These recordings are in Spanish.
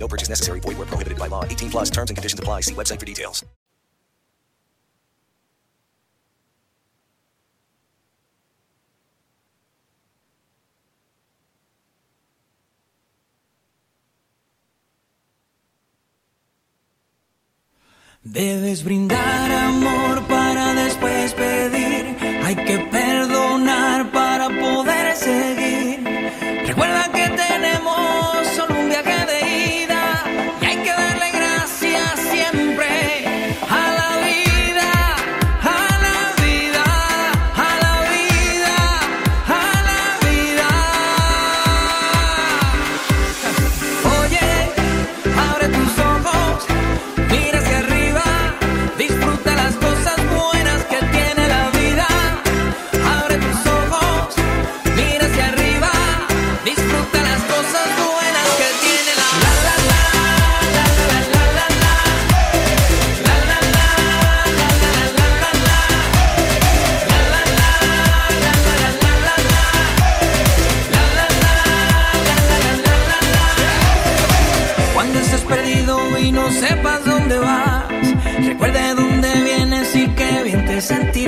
No purchase necessary. Void where prohibited by law. 18 plus terms and conditions apply. See website for details. Debes brindar amor para después pedir. Hay que perdonar para poder seguir. Recuerda que tenemos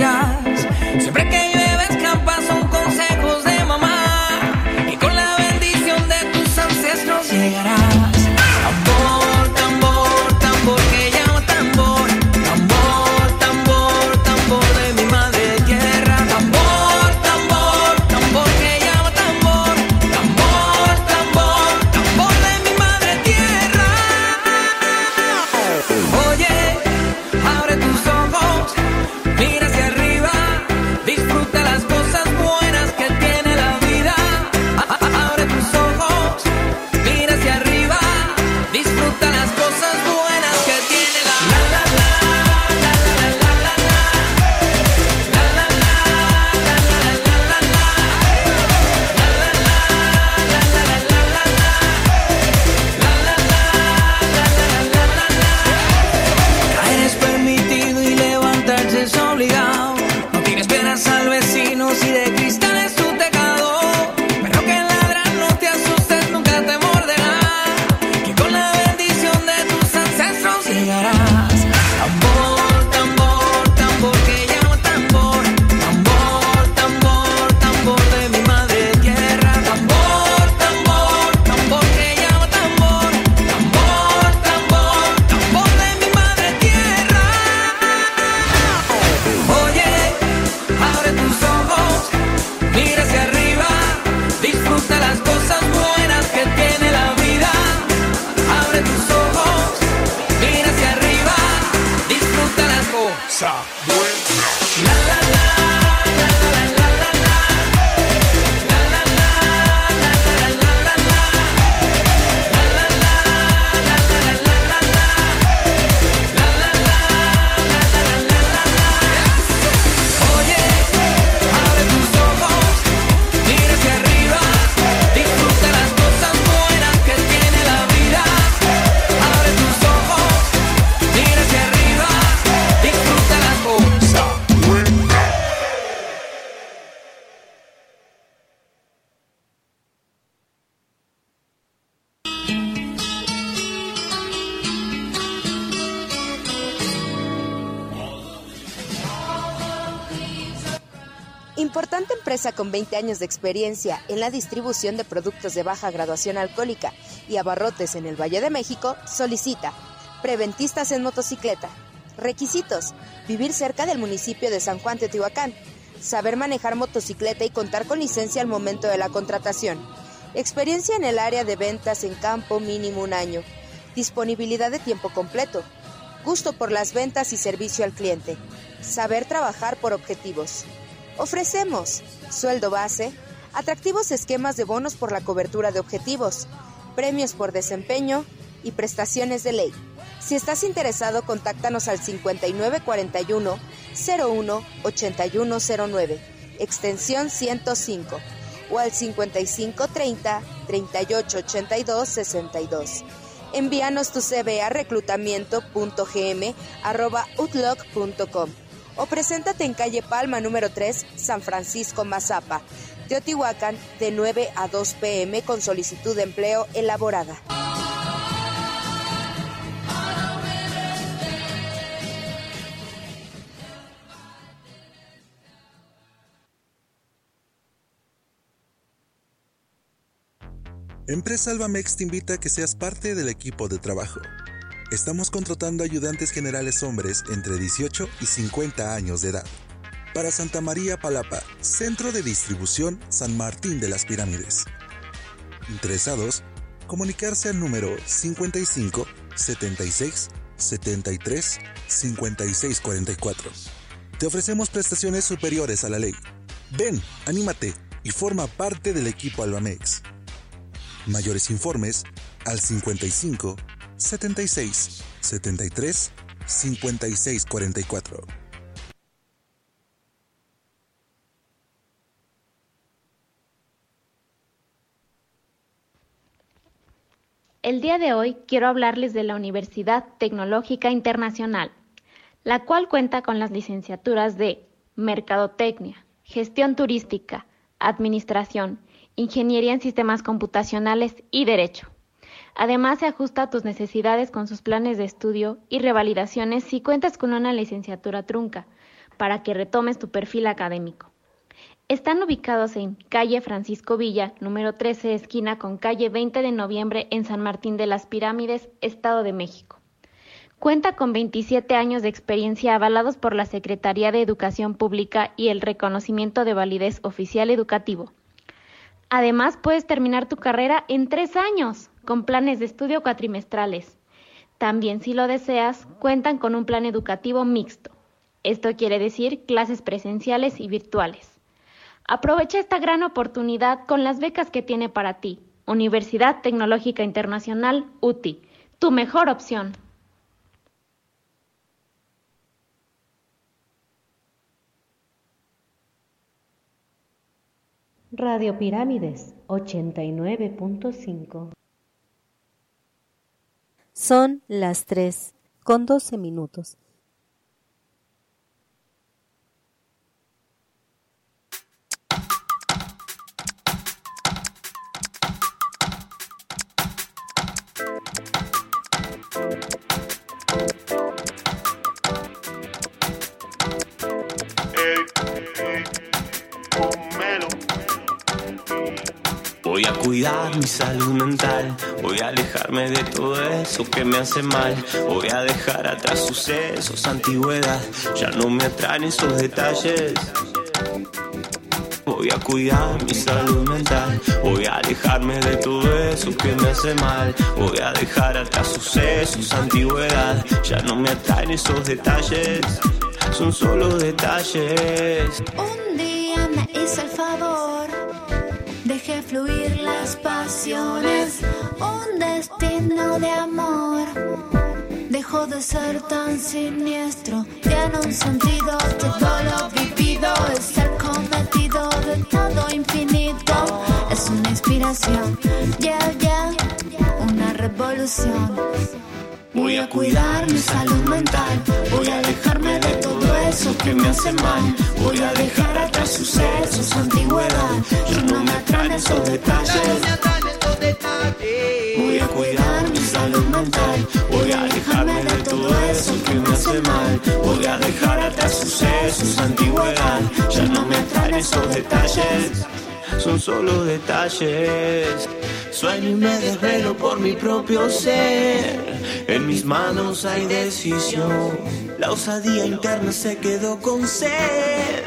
Siempre que llueve escapas son consejos de mamá y con la bendición de tus ancestros llegarás. Con 20 años de experiencia en la distribución de productos de baja graduación alcohólica y abarrotes en el Valle de México, solicita Preventistas en motocicleta. Requisitos. Vivir cerca del municipio de San Juan Teotihuacán. Saber manejar motocicleta y contar con licencia al momento de la contratación. Experiencia en el área de ventas en campo mínimo un año. Disponibilidad de tiempo completo. Gusto por las ventas y servicio al cliente. Saber trabajar por objetivos. Ofrecemos sueldo base, atractivos esquemas de bonos por la cobertura de objetivos, premios por desempeño y prestaciones de ley. Si estás interesado, contáctanos al 5941 01 8109, extensión 105, o al 5530 3882 62. Envíanos tu CV a reclutamiento.gm.outlook.com o preséntate en calle Palma número 3, San Francisco Mazapa, Teotihuacán, de 9 a 2 pm con solicitud de empleo elaborada. Empresa Albamex te invita a que seas parte del equipo de trabajo. Estamos contratando ayudantes generales hombres entre 18 y 50 años de edad. Para Santa María Palapa, Centro de Distribución San Martín de las Pirámides. Interesados, comunicarse al número 55 76 73 56 44. Te ofrecemos prestaciones superiores a la ley. Ven, anímate y forma parte del equipo Albamex. Mayores informes al 55 76 73 56 44. El día de hoy quiero hablarles de la Universidad Tecnológica Internacional, la cual cuenta con las licenciaturas de Mercadotecnia, Gestión Turística, Administración, Ingeniería en Sistemas Computacionales y Derecho. Además, se ajusta a tus necesidades con sus planes de estudio y revalidaciones si cuentas con una licenciatura trunca, para que retomes tu perfil académico. Están ubicados en calle Francisco Villa, número 13, esquina con calle 20 de noviembre en San Martín de las Pirámides, Estado de México. Cuenta con 27 años de experiencia avalados por la Secretaría de Educación Pública y el reconocimiento de validez oficial educativo. Además, puedes terminar tu carrera en tres años, con planes de estudio cuatrimestrales. También, si lo deseas, cuentan con un plan educativo mixto. Esto quiere decir clases presenciales y virtuales. Aprovecha esta gran oportunidad con las becas que tiene para ti. Universidad Tecnológica Internacional, UTI, tu mejor opción. Radio Pirámides 89.5 Son las 3 con 12 minutos. Voy a cuidar mi salud mental, voy a alejarme de todo eso que me hace mal, voy a dejar atrás sucesos, antigüedad, ya no me atraen esos detalles. Voy a cuidar mi salud mental, voy a alejarme de todo eso que me hace mal, voy a dejar atrás sucesos, antigüedad, ya no me atraen esos detalles, son solo detalles. Un día me hice el favor, dejé fluir las pasiones, un destino de amor. Dejó de ser tan siniestro, tiene un sentido todo lo vivido, es el cometido de todo infinito. Es una inspiración, yeah, yeah, una revolución. Voy a cuidar mi salud mental, voy a alejarme de todo eso que me hace mal, voy a dejar atrás sucesos, antigüedad, ya no me atraen esos detalles. Voy a cuidar mi salud mental, voy a alejarme de todo eso que me hace mal, voy a dejar atrás sucesos, antigüedad, ya no me atraen esos detalles, son solo detalles. Sueño y me desvelo por mi propio ser. En mis manos hay decisión. La osadía interna se quedó con sed.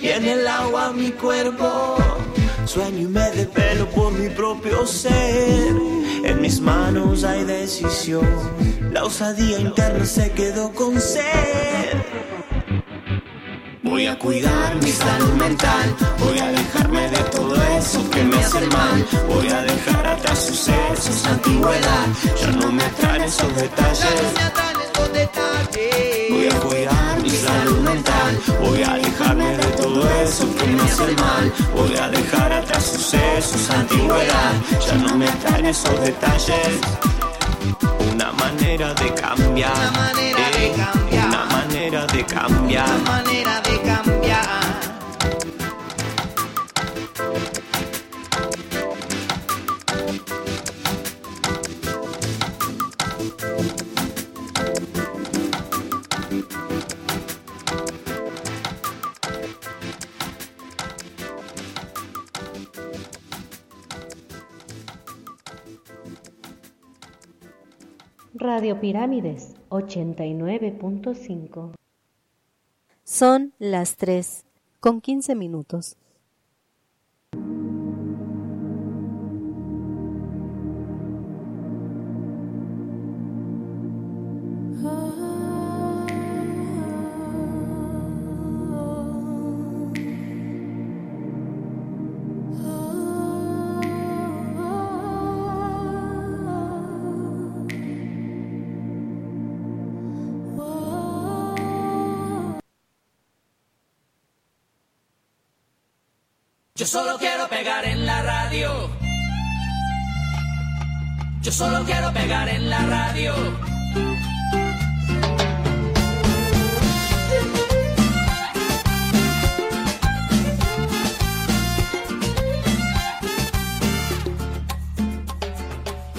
Y en el agua mi cuerpo. Sueño y me desvelo por mi propio ser. En mis manos hay decisión. La osadía interna se quedó con sed. Voy a cuidar mi salud mental, voy a alejarme de todo eso que me hace mal, voy a dejar atrás sucesos, antigüedad, ya no me atraen esos detalles. Voy a cuidar mental, voy a alejarme de todo eso que me hace mal, voy a dejar atrás sucesos, antigüedad, ya no me atraen esos detalles. Una manera de cambiar, una manera de cambiar, una manera de cambiar, una manera de cambiar. Radio Pirámides 89.5. Son las 3 con 15 minutos. Yo solo quiero pegar en la radio. Yo solo quiero pegar en la radio.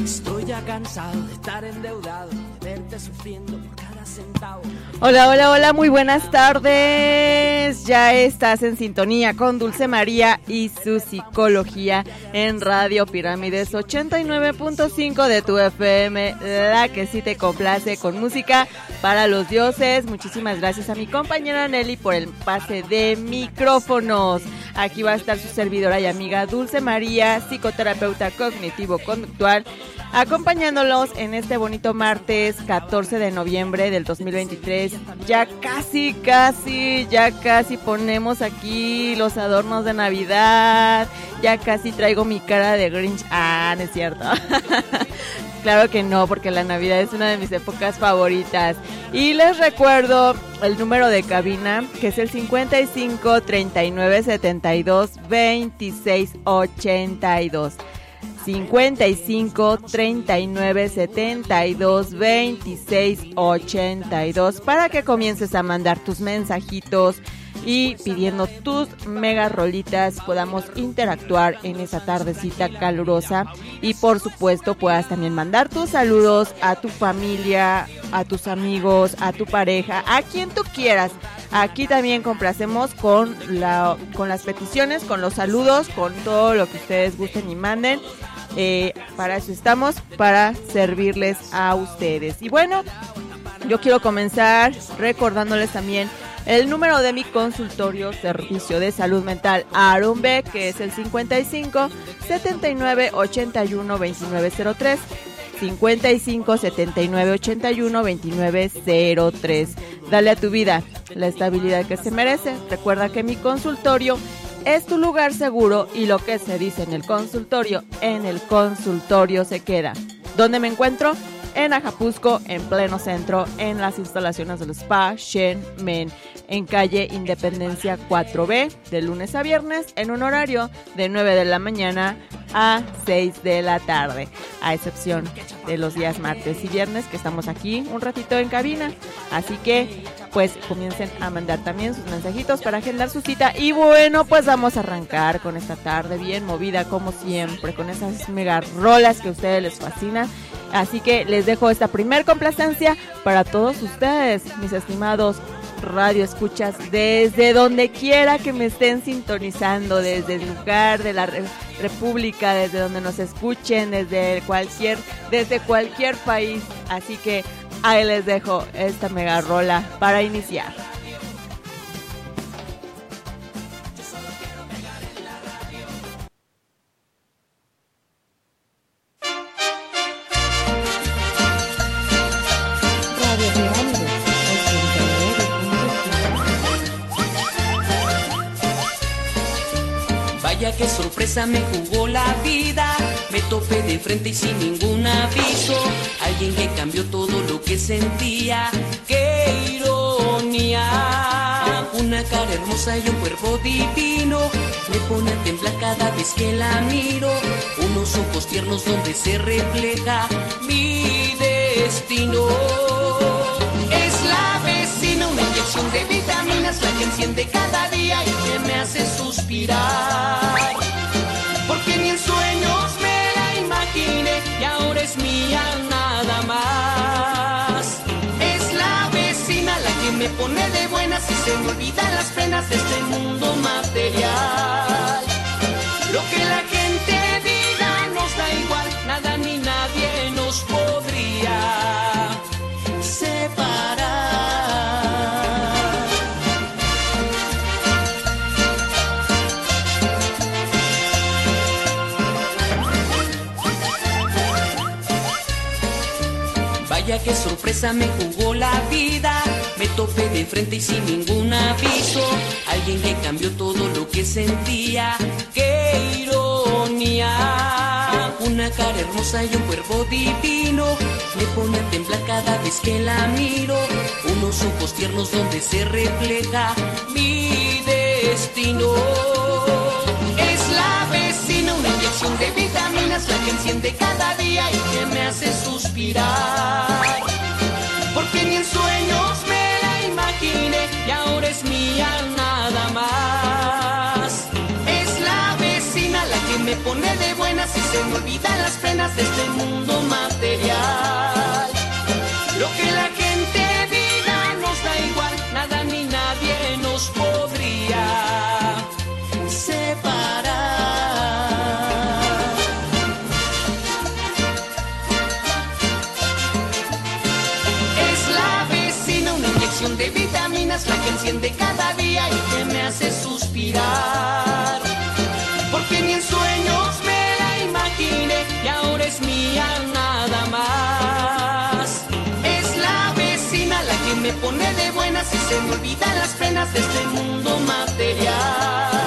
Estoy ya cansado de estar endeudado, de verte sufriendo por cada. Hola, hola, hola, muy buenas tardes. Ya estás en sintonía con Dulce María y su psicología en Radio Pirámides 89.5 de tu FM, la que sí te complace con música para los dioses. Muchísimas gracias a mi compañera Nelly por el pase de micrófonos. Aquí va a estar su servidora y amiga Dulce María, psicoterapeuta cognitivo-conductual, acompañándolos en este bonito martes 14 de noviembre del 2023. Ya casi, casi, ya casi ponemos aquí los adornos de Navidad. Ya casi traigo mi cara de Grinch. Ah, no es cierto. Claro que no, porque la Navidad es una de mis épocas favoritas. Y les recuerdo el número de cabina, que es el 55 39 72 26 82. 55 39 72 26 82 para que comiences a mandar tus mensajitos y pidiendo tus mega rolitas podamos interactuar en esa tardecita calurosa y por supuesto puedas también mandar tus saludos a tu familia, a tus amigos, a tu pareja, a quien tú quieras. Aquí también complacemos con la con las peticiones, con los saludos, con todo lo que ustedes gusten y manden. Eh, para eso estamos, para servirles a ustedes. Y bueno, yo quiero comenzar recordándoles también el número de mi consultorio Servicio de Salud Mental Arumbe, que es el 55 79 81 2903. 55 79 81 2903. Dale a tu vida la estabilidad que se merece. Recuerda que mi consultorio es tu lugar seguro y lo que se dice en el consultorio, en el consultorio se queda. ¿Dónde me encuentro? En Ajapusco, en pleno centro, en las instalaciones del Spa Shen Men, en calle Independencia 4B, de lunes a viernes, en un horario de 9 de la mañana a 6 de la tarde, a excepción de los días martes y viernes que estamos aquí un ratito en cabina. Así que pues comiencen a mandar también sus mensajitos para agendar su cita. Y bueno, pues vamos a arrancar con esta tarde bien movida como siempre, con esas mega rolas que a ustedes les fascinan. Así que les dejo esta primer complacencia para todos ustedes, mis estimados radio escuchas, desde donde quiera que me estén sintonizando, desde el lugar de la República, desde donde nos escuchen, desde cualquier, desde cualquier país. Así que ahí les dejo esta mega rola para iniciar. Vaya que sorpresa me jugó la vida. Topé de frente y sin ningún aviso. Alguien que cambió todo lo que sentía. ¡Qué ironía! Una cara hermosa y un cuerpo divino. Me pone a temblar cada vez que la miro. Unos ojos tiernos donde se refleja mi destino. Es la vecina, una inyección de vitaminas, la que enciende cada día y que me hace suspirar. Porque ni la imaginé y ahora es mía nada más. Es la vecina la que me pone de buenas y se me olvidan las penas de este mundo material. Lo que la gente diga nos da igual, nada ni nadie nos podría Que sorpresa me jugó la vida. Me topé de frente y sin ningún aviso. Alguien que cambió todo lo que sentía. ¡Qué ironía! Una cara hermosa y un cuerpo divino. Me pone a temblar cada vez que la miro. Unos ojos tiernos donde se refleja mi destino. Vitaminas, la que enciende cada día y que me hace suspirar. Porque ni en sueños me la imaginé y ahora es mía nada más. Es la vecina la que me pone de buenas y se me olvidan las penas de este mundo material. Lo que la gente enciende cada día y que me hace suspirar. Porque ni en sueños me la imaginé y ahora es mía nada más. Es la vecina la que me pone de buenas y se me olvidan las penas de este mundo material.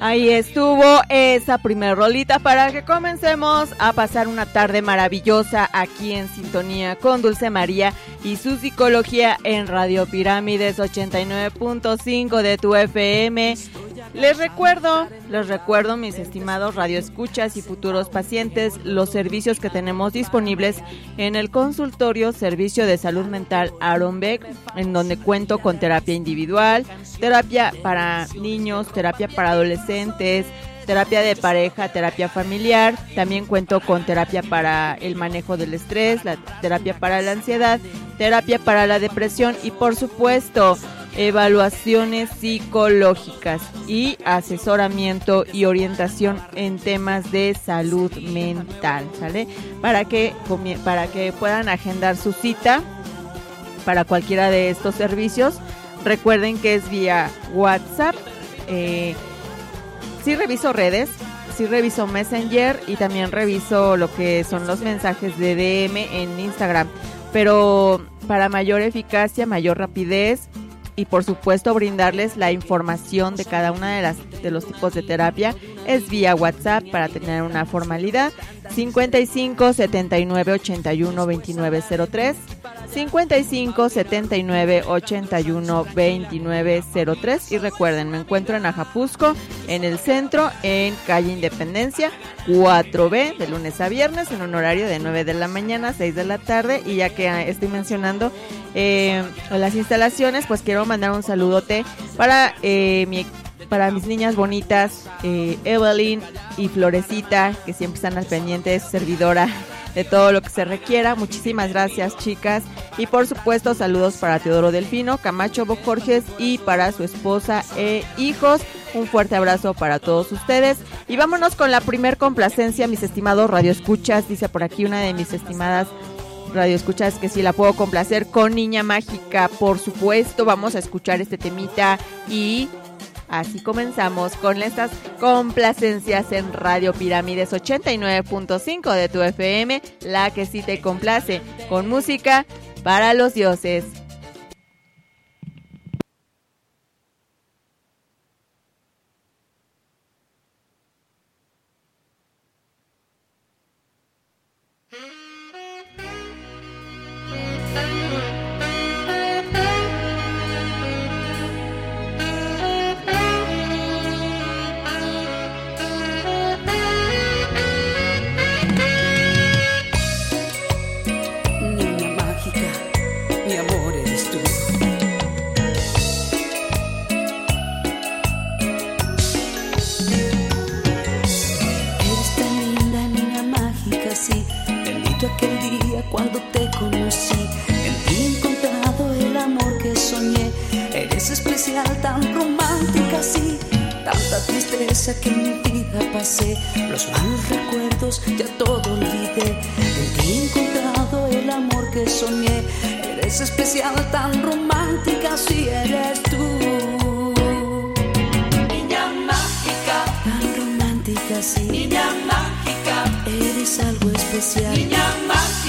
Ahí estuvo esa primer rolita para que comencemos a pasar una tarde maravillosa aquí en sintonía con Dulce María y su psicología en Radio Pirámides 89.5 de tu FM. Les recuerdo, les recuerdo mis estimados radioescuchas y futuros pacientes los servicios que tenemos disponibles en el consultorio Servicio de Salud Mental Aaron Beck, en donde cuento con terapia individual, terapia para niños, terapia para adolescentes, terapia de pareja, terapia familiar, también cuento con terapia para el manejo del estrés, la terapia para la ansiedad, terapia para la depresión y por supuesto evaluaciones psicológicas y asesoramiento y orientación en temas de salud mental, ¿sale? Para que para que puedan agendar su cita para cualquiera de estos servicios. Recuerden que es vía WhatsApp. Eh, sí reviso redes, sí reviso Messenger y también reviso lo que son los mensajes de DM en Instagram. Pero para mayor eficacia, mayor rapidez y por supuesto brindarles la información de cada una de las de los tipos de terapia, es vía WhatsApp para tener una formalidad. 55 79 81 29 03 55 79 81 29 03 y recuerden, me encuentro en Ajapusco, en el centro, en calle Independencia 4B, de lunes a viernes, en un horario de 9 de la mañana a 6 de la tarde. Y ya que estoy mencionando eh, las instalaciones, pues quiero mandar un saludote para eh, mi para mis niñas bonitas, eh, Evelyn y Florecita, que siempre están al pendiente servidora de todo lo que se requiera. Muchísimas gracias, chicas. Y por supuesto, saludos para Teodoro Delfino, Camacho Bojorges y para su esposa e hijos. Un fuerte abrazo para todos ustedes. Y vámonos con la primer complacencia, mis estimados radioescuchas. Dice por aquí una de mis estimadas radioescuchas que si la puedo complacer con Niña Mágica, por supuesto. Vamos a escuchar este temita y Así comenzamos con estas complacencias en Radio Pirámides 89.5 de tu FM, la que sí te complace, con música para los dioses. Cuando te conocí. En ti he encontrado el amor que soñé. Eres especial, tan romántica, sí. Tanta tristeza que en mi vida pasé. Los malos recuerdos ya todo olvidé. En ti he encontrado el amor que soñé. Eres especial, tan romántica, sí eres tú. Niña mágica, tan romántica, sí. Niña mágica, eres algo especial. Niña mágica,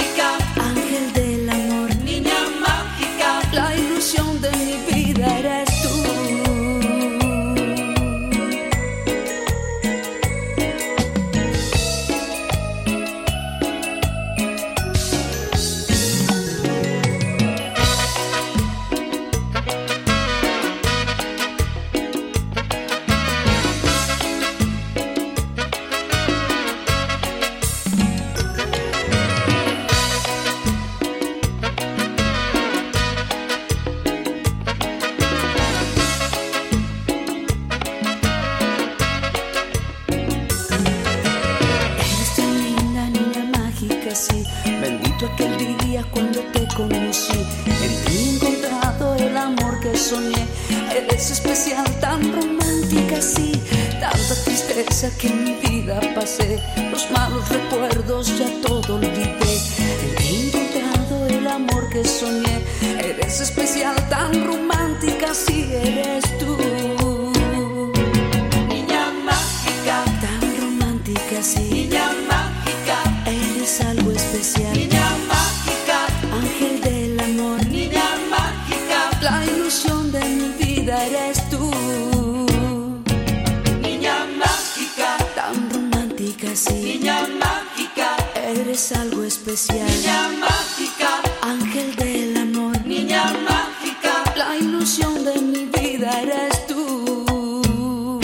sí. Niña mágica, eres algo especial. Niña mágica, ángel del amor. Niña mágica, la ilusión de mi vida eres tú.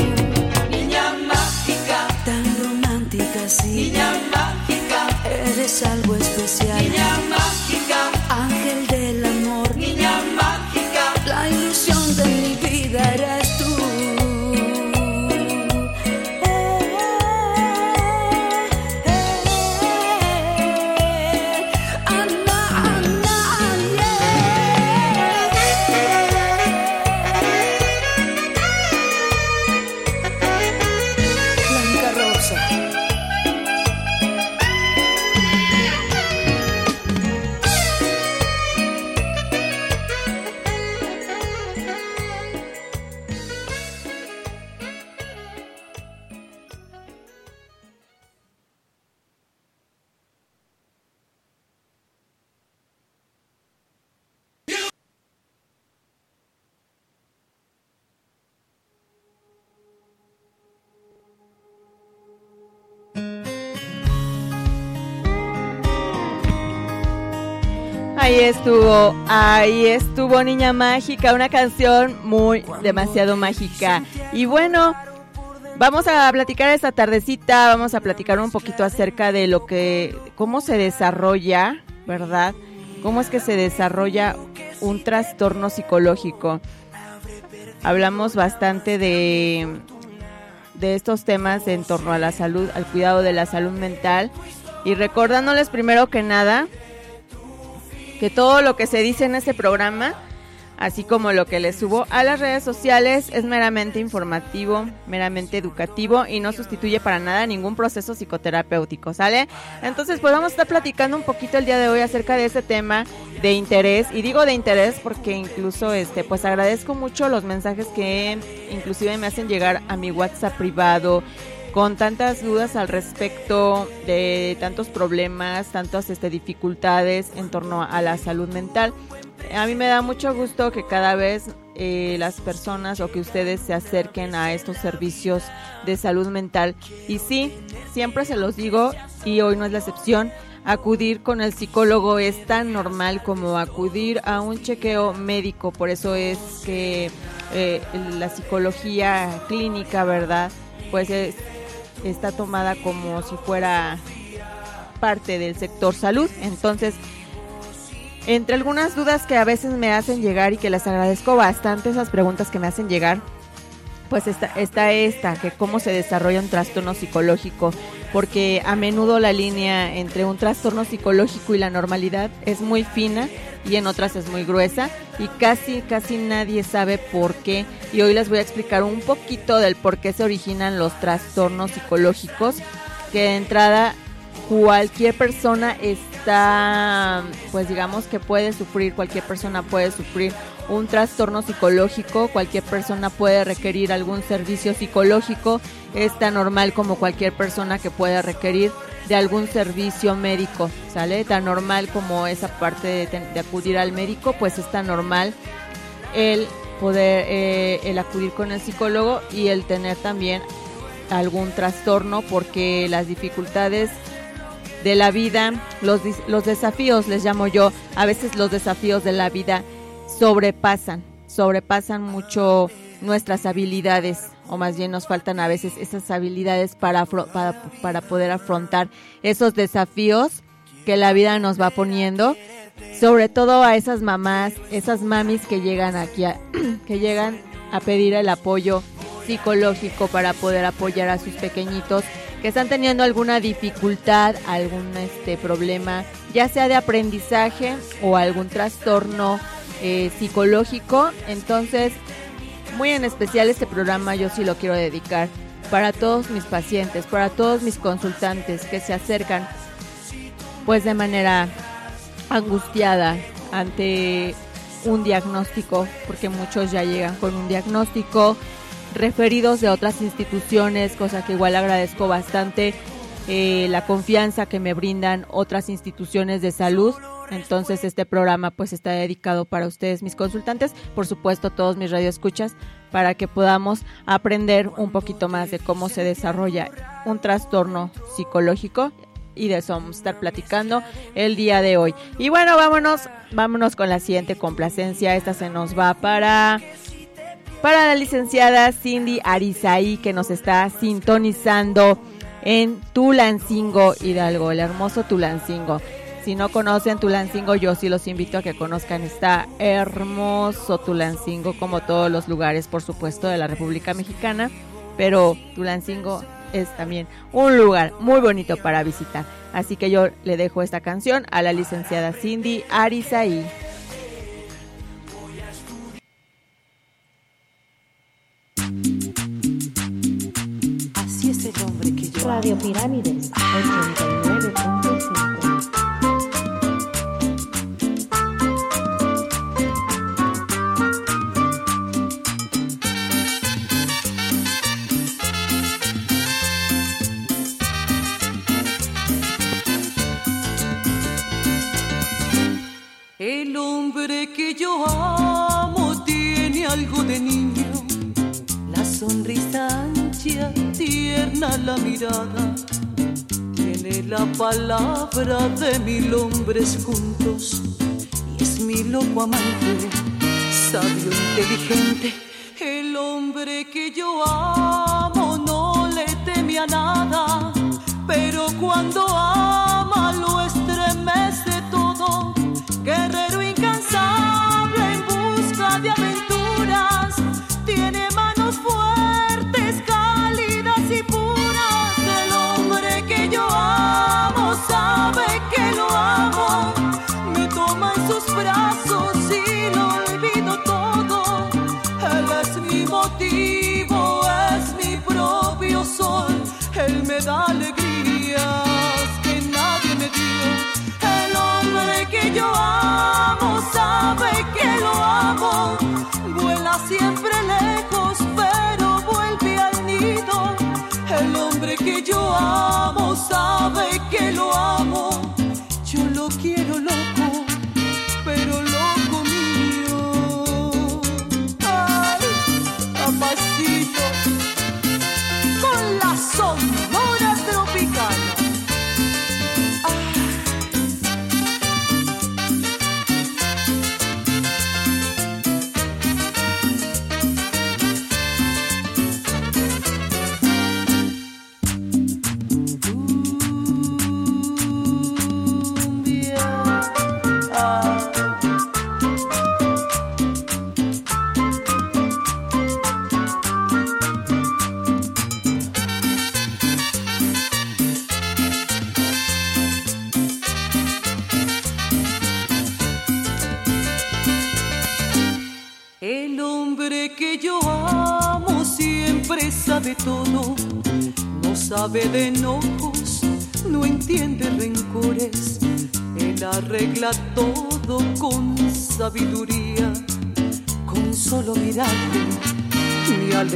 Niña mágica, tan romántica, sí. Niña mágica, eres algo especial. Niña mágica, estuvo, ahí estuvo Niña Mágica, una canción muy demasiado mágica. Y bueno, vamos a platicar esta tardecita, vamos a platicar un poquito acerca de lo que, cómo se desarrolla, ¿verdad? Cómo es que se desarrolla un trastorno psicológico. Hablamos bastante de, de estos temas en torno a la salud, al cuidado de la salud mental. Y recordándoles primero que nada que todo lo que se dice en este programa, así como lo que les subo a las redes sociales, es meramente informativo, meramente educativo y no sustituye para nada ningún proceso psicoterapéutico, ¿sale? Entonces, pues vamos a estar platicando un poquito el día de hoy acerca de este tema de interés y digo de interés porque incluso este pues agradezco mucho los mensajes que inclusive me hacen llegar a mi WhatsApp privado con tantas dudas al respecto de tantos problemas, tantas este, dificultades en torno a la salud mental. A mí me da mucho gusto que cada vez eh, las personas o que ustedes se acerquen a estos servicios de salud mental. Y sí, siempre se los digo y hoy no es la excepción. Acudir con el psicólogo es tan normal como acudir a un chequeo médico. Por eso es que eh, la psicología clínica, ¿verdad? Pues es está tomada como si fuera parte del sector salud. Entonces, entre algunas dudas que a veces me hacen llegar y que les agradezco bastante esas preguntas que me hacen llegar, pues está, está esta, que cómo se desarrolla un trastorno psicológico, porque a menudo la línea entre un trastorno psicológico y la normalidad es muy fina y en otras es muy gruesa y casi, casi nadie sabe por qué. Y hoy les voy a explicar un poquito del por qué se originan los trastornos psicológicos, que de entrada cualquier persona está, pues digamos que puede sufrir, cualquier persona puede sufrir un trastorno psicológico, cualquier persona puede requerir algún servicio psicológico, es tan normal como cualquier persona que pueda requerir de algún servicio médico, ¿sale? Tan normal como esa parte de, acudir al médico, pues es tan normal el poder, eh, el acudir con el psicólogo y el tener también algún trastorno porque las dificultades de la vida, los, los desafíos, les llamo yo, a veces los desafíos de la vida sobrepasan, sobrepasan mucho nuestras habilidades o más bien nos faltan a veces esas habilidades para, para, para poder afrontar esos desafíos que la vida nos va poniendo, sobre todo a esas mamás, esas mamis que llegan aquí, a, que llegan a pedir el apoyo psicológico para poder apoyar a sus pequeñitos que están teniendo alguna dificultad, algún este problema, ya sea de aprendizaje o algún trastorno eh, psicológico. Entonces, muy en especial este programa yo sí lo quiero dedicar para todos mis pacientes, para todos mis consultantes que se acercan pues de manera angustiada ante un diagnóstico, porque muchos ya llegan con un diagnóstico, referidos de otras instituciones, cosa que igual agradezco bastante, eh, la confianza que me brindan otras instituciones de salud entonces este programa pues está dedicado para ustedes, mis consultantes, por supuesto todos mis radioescuchas, para que podamos aprender un poquito más de cómo se desarrolla un trastorno psicológico y de eso vamos a estar platicando el día de hoy. Y bueno, vámonos, vámonos con la siguiente complacencia. Esta se nos va para para la licenciada Cindy Arizaí que nos está sintonizando en Tulancingo Hidalgo, el hermoso Tulancingo. Si no conocen Tulancingo, yo sí los invito a que conozcan. Está hermoso Tulancingo, como todos los lugares, por supuesto, de la República Mexicana. Pero Tulancingo es también un lugar muy bonito para visitar. Así que yo le dejo esta canción a la licenciada Cindy Arizaí. Así es el hombre que yo. Radio Pirámides 89.5 El hombre que yo amo tiene algo de niño, la sonrisa ancha, tierna la mirada, tiene la palabra de mil hombres juntos. Es mi loco amante, sabio, inteligente. El hombre que yo amo no le teme a nada, pero cuando ama sabe que lo amo, vuela siempre lejos, pero vuelve al nido. El hombre que yo amo sabe que lo amo,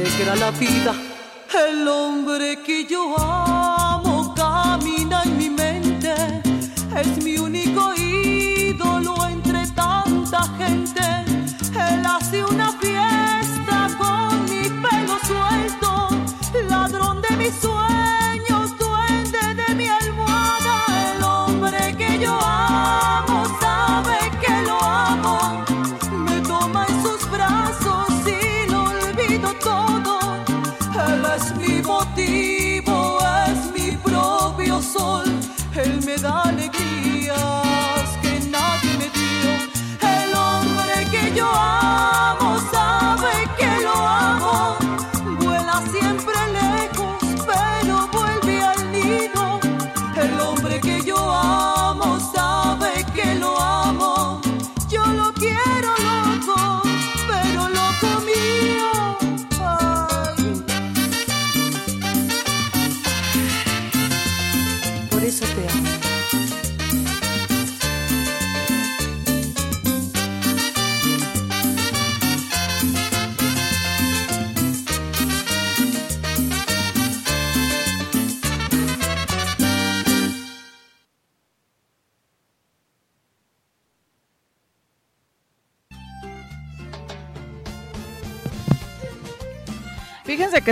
me alegra la vida. El hombre que yo amo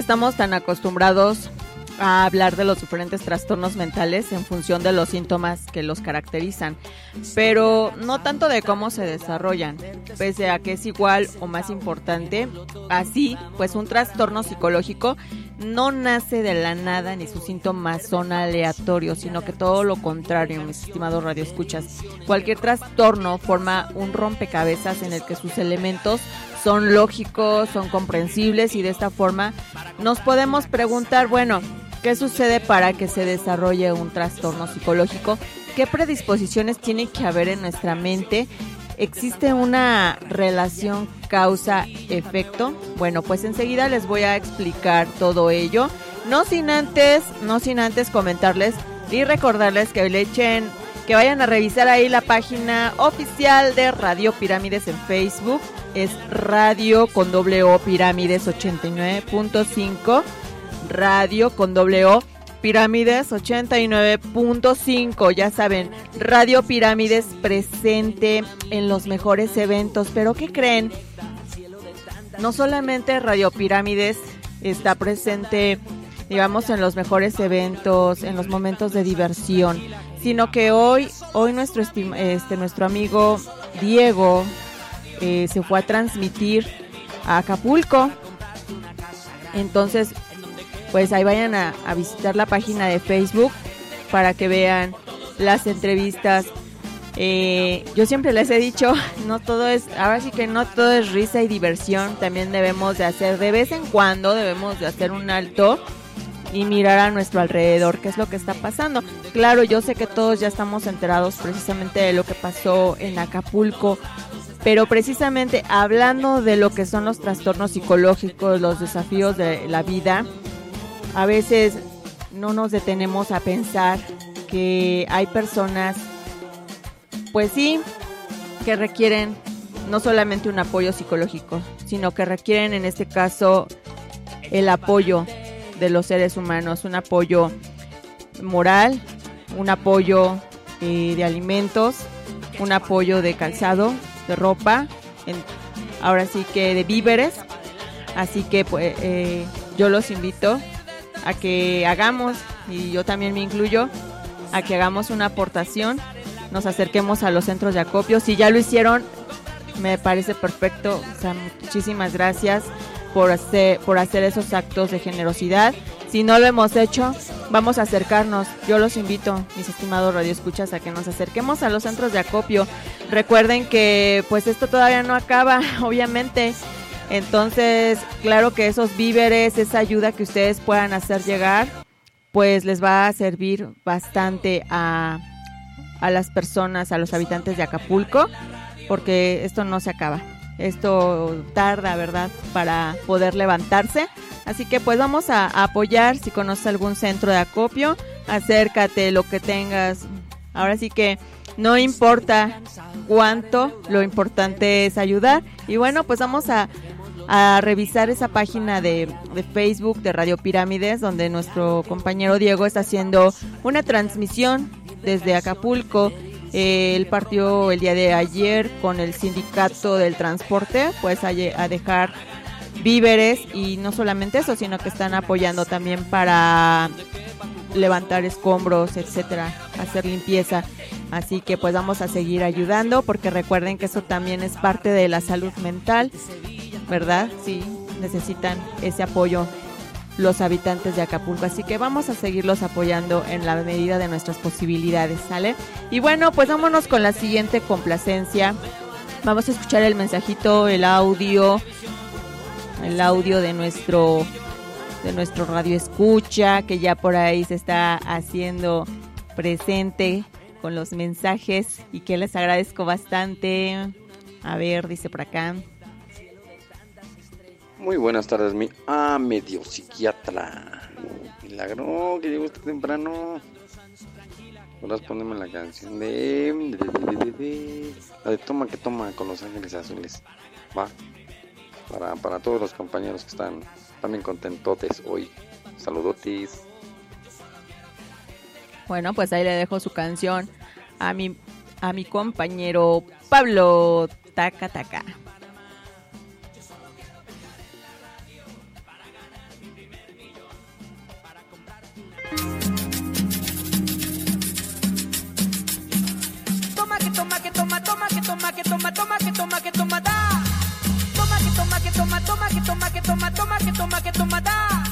estamos tan acostumbrados a hablar de los diferentes trastornos mentales en función de los síntomas que los caracterizan, pero no tanto de cómo se desarrollan, pese a que es igual o más importante. Así, pues un trastorno psicológico no nace de la nada ni sus síntomas son aleatorios, sino que todo lo contrario, mis estimados radioescuchas. Cualquier trastorno forma un rompecabezas en el que sus elementos son lógicos, son comprensibles y de esta forma nos podemos preguntar, bueno, ¿qué sucede para que se desarrolle un trastorno psicológico? ¿Qué predisposiciones tiene que haber en nuestra mente? ¿Existe una relación causa-efecto? Bueno, pues enseguida les voy a explicar todo ello. No sin antes, no sin antes comentarles y recordarles que le echen, que vayan a revisar ahí la página oficial de Radio Pirámides en Facebook. Es Radio con doble O Pirámides 89.5. Radio con doble O Pirámides 89.5, ya saben, Radio Pirámides presente en los mejores eventos, pero ¿qué creen? No solamente Radio Pirámides está presente, digamos, en los mejores eventos, en los momentos de diversión, sino que hoy, hoy nuestro, este, nuestro amigo Diego eh, se fue a transmitir a Acapulco. Entonces, pues ahí vayan a, a visitar la página de Facebook para que vean las entrevistas. Eh, yo siempre les he dicho, no todo es, ahora sí que no todo es risa y diversión, también debemos de hacer, de vez en cuando debemos de hacer un alto y mirar a nuestro alrededor qué es lo que está pasando. Claro, yo sé que todos ya estamos enterados precisamente de lo que pasó en Acapulco, pero precisamente hablando de lo que son los trastornos psicológicos, los desafíos de la vida, a veces no nos detenemos a pensar que hay personas, pues sí, que requieren no solamente un apoyo psicológico, sino que requieren en este caso el apoyo de los seres humanos, un apoyo moral, un apoyo eh, de alimentos, un apoyo de calzado, de ropa, en, ahora sí que de víveres. Así que pues, eh, yo los invito a que hagamos, y yo también me incluyo, a que hagamos una aportación, nos acerquemos a los centros de acopio. Si ya lo hicieron, me parece perfecto. Muchísimas gracias por hacer, por hacer esos actos de generosidad. Si no lo hemos hecho, vamos a acercarnos. Yo los invito, mis estimados radioescuchas, a que nos acerquemos a los centros de acopio. Recuerden que pues esto todavía no acaba, obviamente. Entonces, claro que esos víveres, esa ayuda que ustedes puedan hacer llegar, pues les va a servir bastante a, a las personas, a los habitantes de Acapulco, porque esto no se acaba. Esto tarda, ¿verdad?, para poder levantarse. Así que pues vamos a, apoyar, si conoces algún centro de acopio, acércate, lo que tengas. Ahora sí que no importa cuánto, lo importante es ayudar. Y bueno, pues vamos a, revisar esa página de, Facebook de Radio Pirámides, donde nuestro compañero Diego está haciendo una transmisión desde Acapulco. Eh, él partió el día de ayer con el sindicato del transporte, pues a, a dejar víveres y no solamente eso, sino que están apoyando también para levantar escombros, etcétera, hacer limpieza. Así que pues vamos a seguir ayudando porque recuerden que eso también es parte de la salud mental, ¿verdad? Sí, necesitan ese apoyo los habitantes de Acapulco. Así que vamos a seguirlos apoyando en la medida de nuestras posibilidades, ¿sale? Y bueno, pues vámonos con la siguiente complacencia. Vamos a escuchar el mensajito, el audio, el audio de nuestro de nuestro radio escucha que ya por ahí se está haciendo presente con los mensajes y que les agradezco bastante. A ver, dice por acá. Muy buenas tardes, mi ah, medio psiquiatra. Milagro, que llegó este temprano. Podrás ponerme la canción de, La de Toma que Toma con los Ángeles Azules. Va. Para, para todos los compañeros que están también contentotes hoy. Saludotis. Bueno, pues ahí le dejo su canción a mi, a mi compañero Pablo Taca Taca. Que toma toma que toma que toma da. Toma que toma que toma, toma que toma que toma, toma que toma que toma da.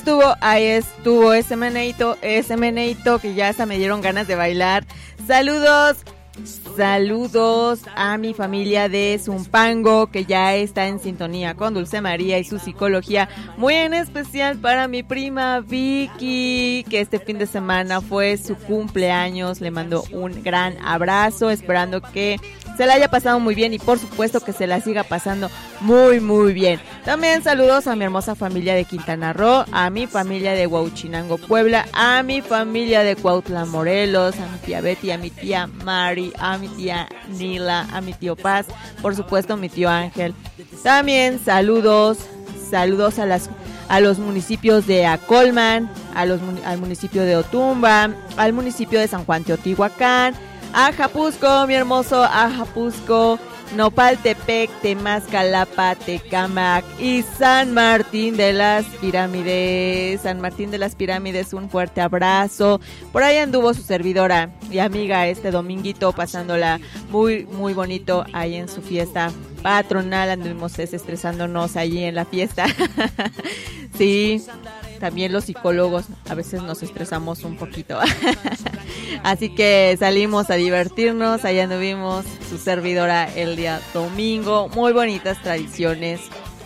Estuvo, ahí estuvo ese meneito, ese meneito que ya hasta me dieron ganas de bailar. Saludos, saludos a mi familia de Zumpango que ya está en sintonía con Dulce María y su psicología. Muy en especial para mi prima Vicky, que este fin de semana fue su cumpleaños. Le mando un gran abrazo, esperando que se la haya pasado muy bien y por supuesto que se la siga pasando muy muy bien. También saludos a mi hermosa familia de Quintana Roo, a mi familia de Huauchinango, Puebla, a mi familia de Cuautla, Morelos, a mi tía Betty, a mi tía Mari, a mi tía Nila, a mi tío Paz, por supuesto mi tío Ángel. También saludos, saludos a a los municipios de Acolman, a los, al municipio de Otumba, al municipio de San Juan Teotihuacán, a Japusco, mi hermoso Ajapusco, Nopaltepec, Temascalapa, Tecamac y San Martín de las Pirámides. San Martín de las Pirámides, un fuerte abrazo. Por ahí anduvo su servidora y amiga este dominguito pasándola muy, muy bonito ahí en su fiesta patronal. Anduvimos estresándonos allí en la fiesta. sí, también los psicólogos a veces nos estresamos un poquito. Así que salimos a divertirnos, allá anduvimos su servidora el día domingo. Muy bonitas tradiciones,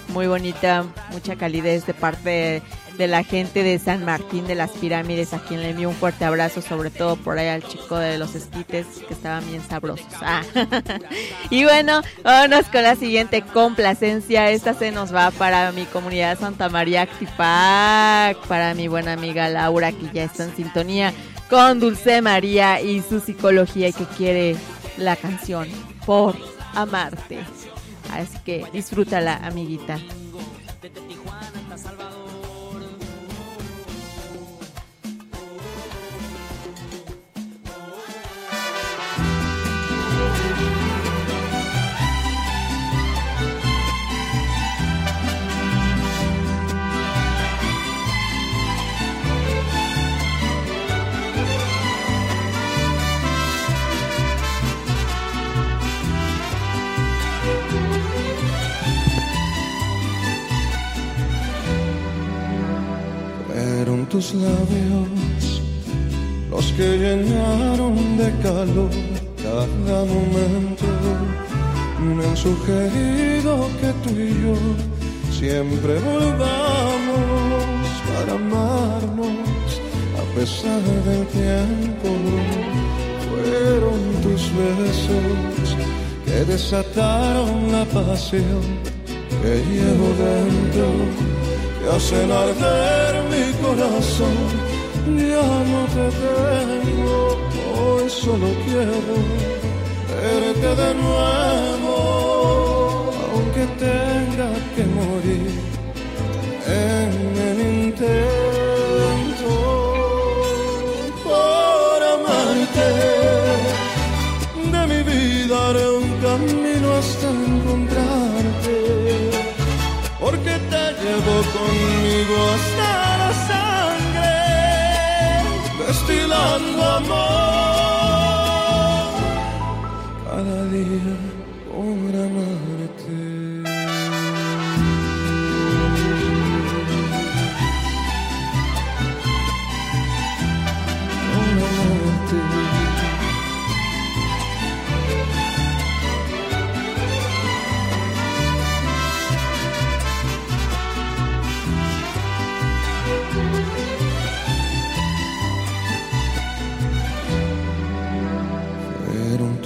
muy bonita, mucha calidez de parte de, la gente de San Martín de las Pirámides, a quien le envío un fuerte abrazo, sobre todo por ahí al chico de los esquites, que estaban bien sabrosos. Ah. y bueno, vámonos con la siguiente complacencia. Esta se nos va para mi comunidad Santa María Actipac, para mi buena amiga Laura, que ya está en sintonía con Dulce María y su psicología y que quiere la canción Por Amarte. Así que disfrútala, amiguita. Tus labios los que llenaron de calor cada momento. Me han sugerido que tú y yo siempre volvamos para amarnos a pesar del tiempo. Fueron tus besos que desataron la pasión que llevo dentro que hacen arder mi corazón. Ya no te tengo, hoy solo quiero verte de nuevo, aunque tenga que morir en el intento por amarte. De mi vida haré un camino llevo conmigo hasta la sangre, destilando amor cada día por amarte.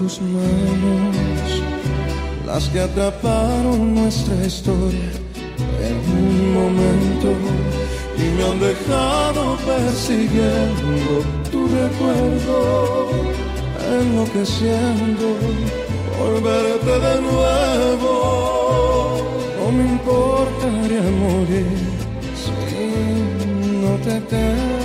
Tus manos las que atraparon nuestra historia en un momento y me han dejado persiguiendo tu recuerdo, enloqueciendo por verte de nuevo. No me importaría morir si no te tengo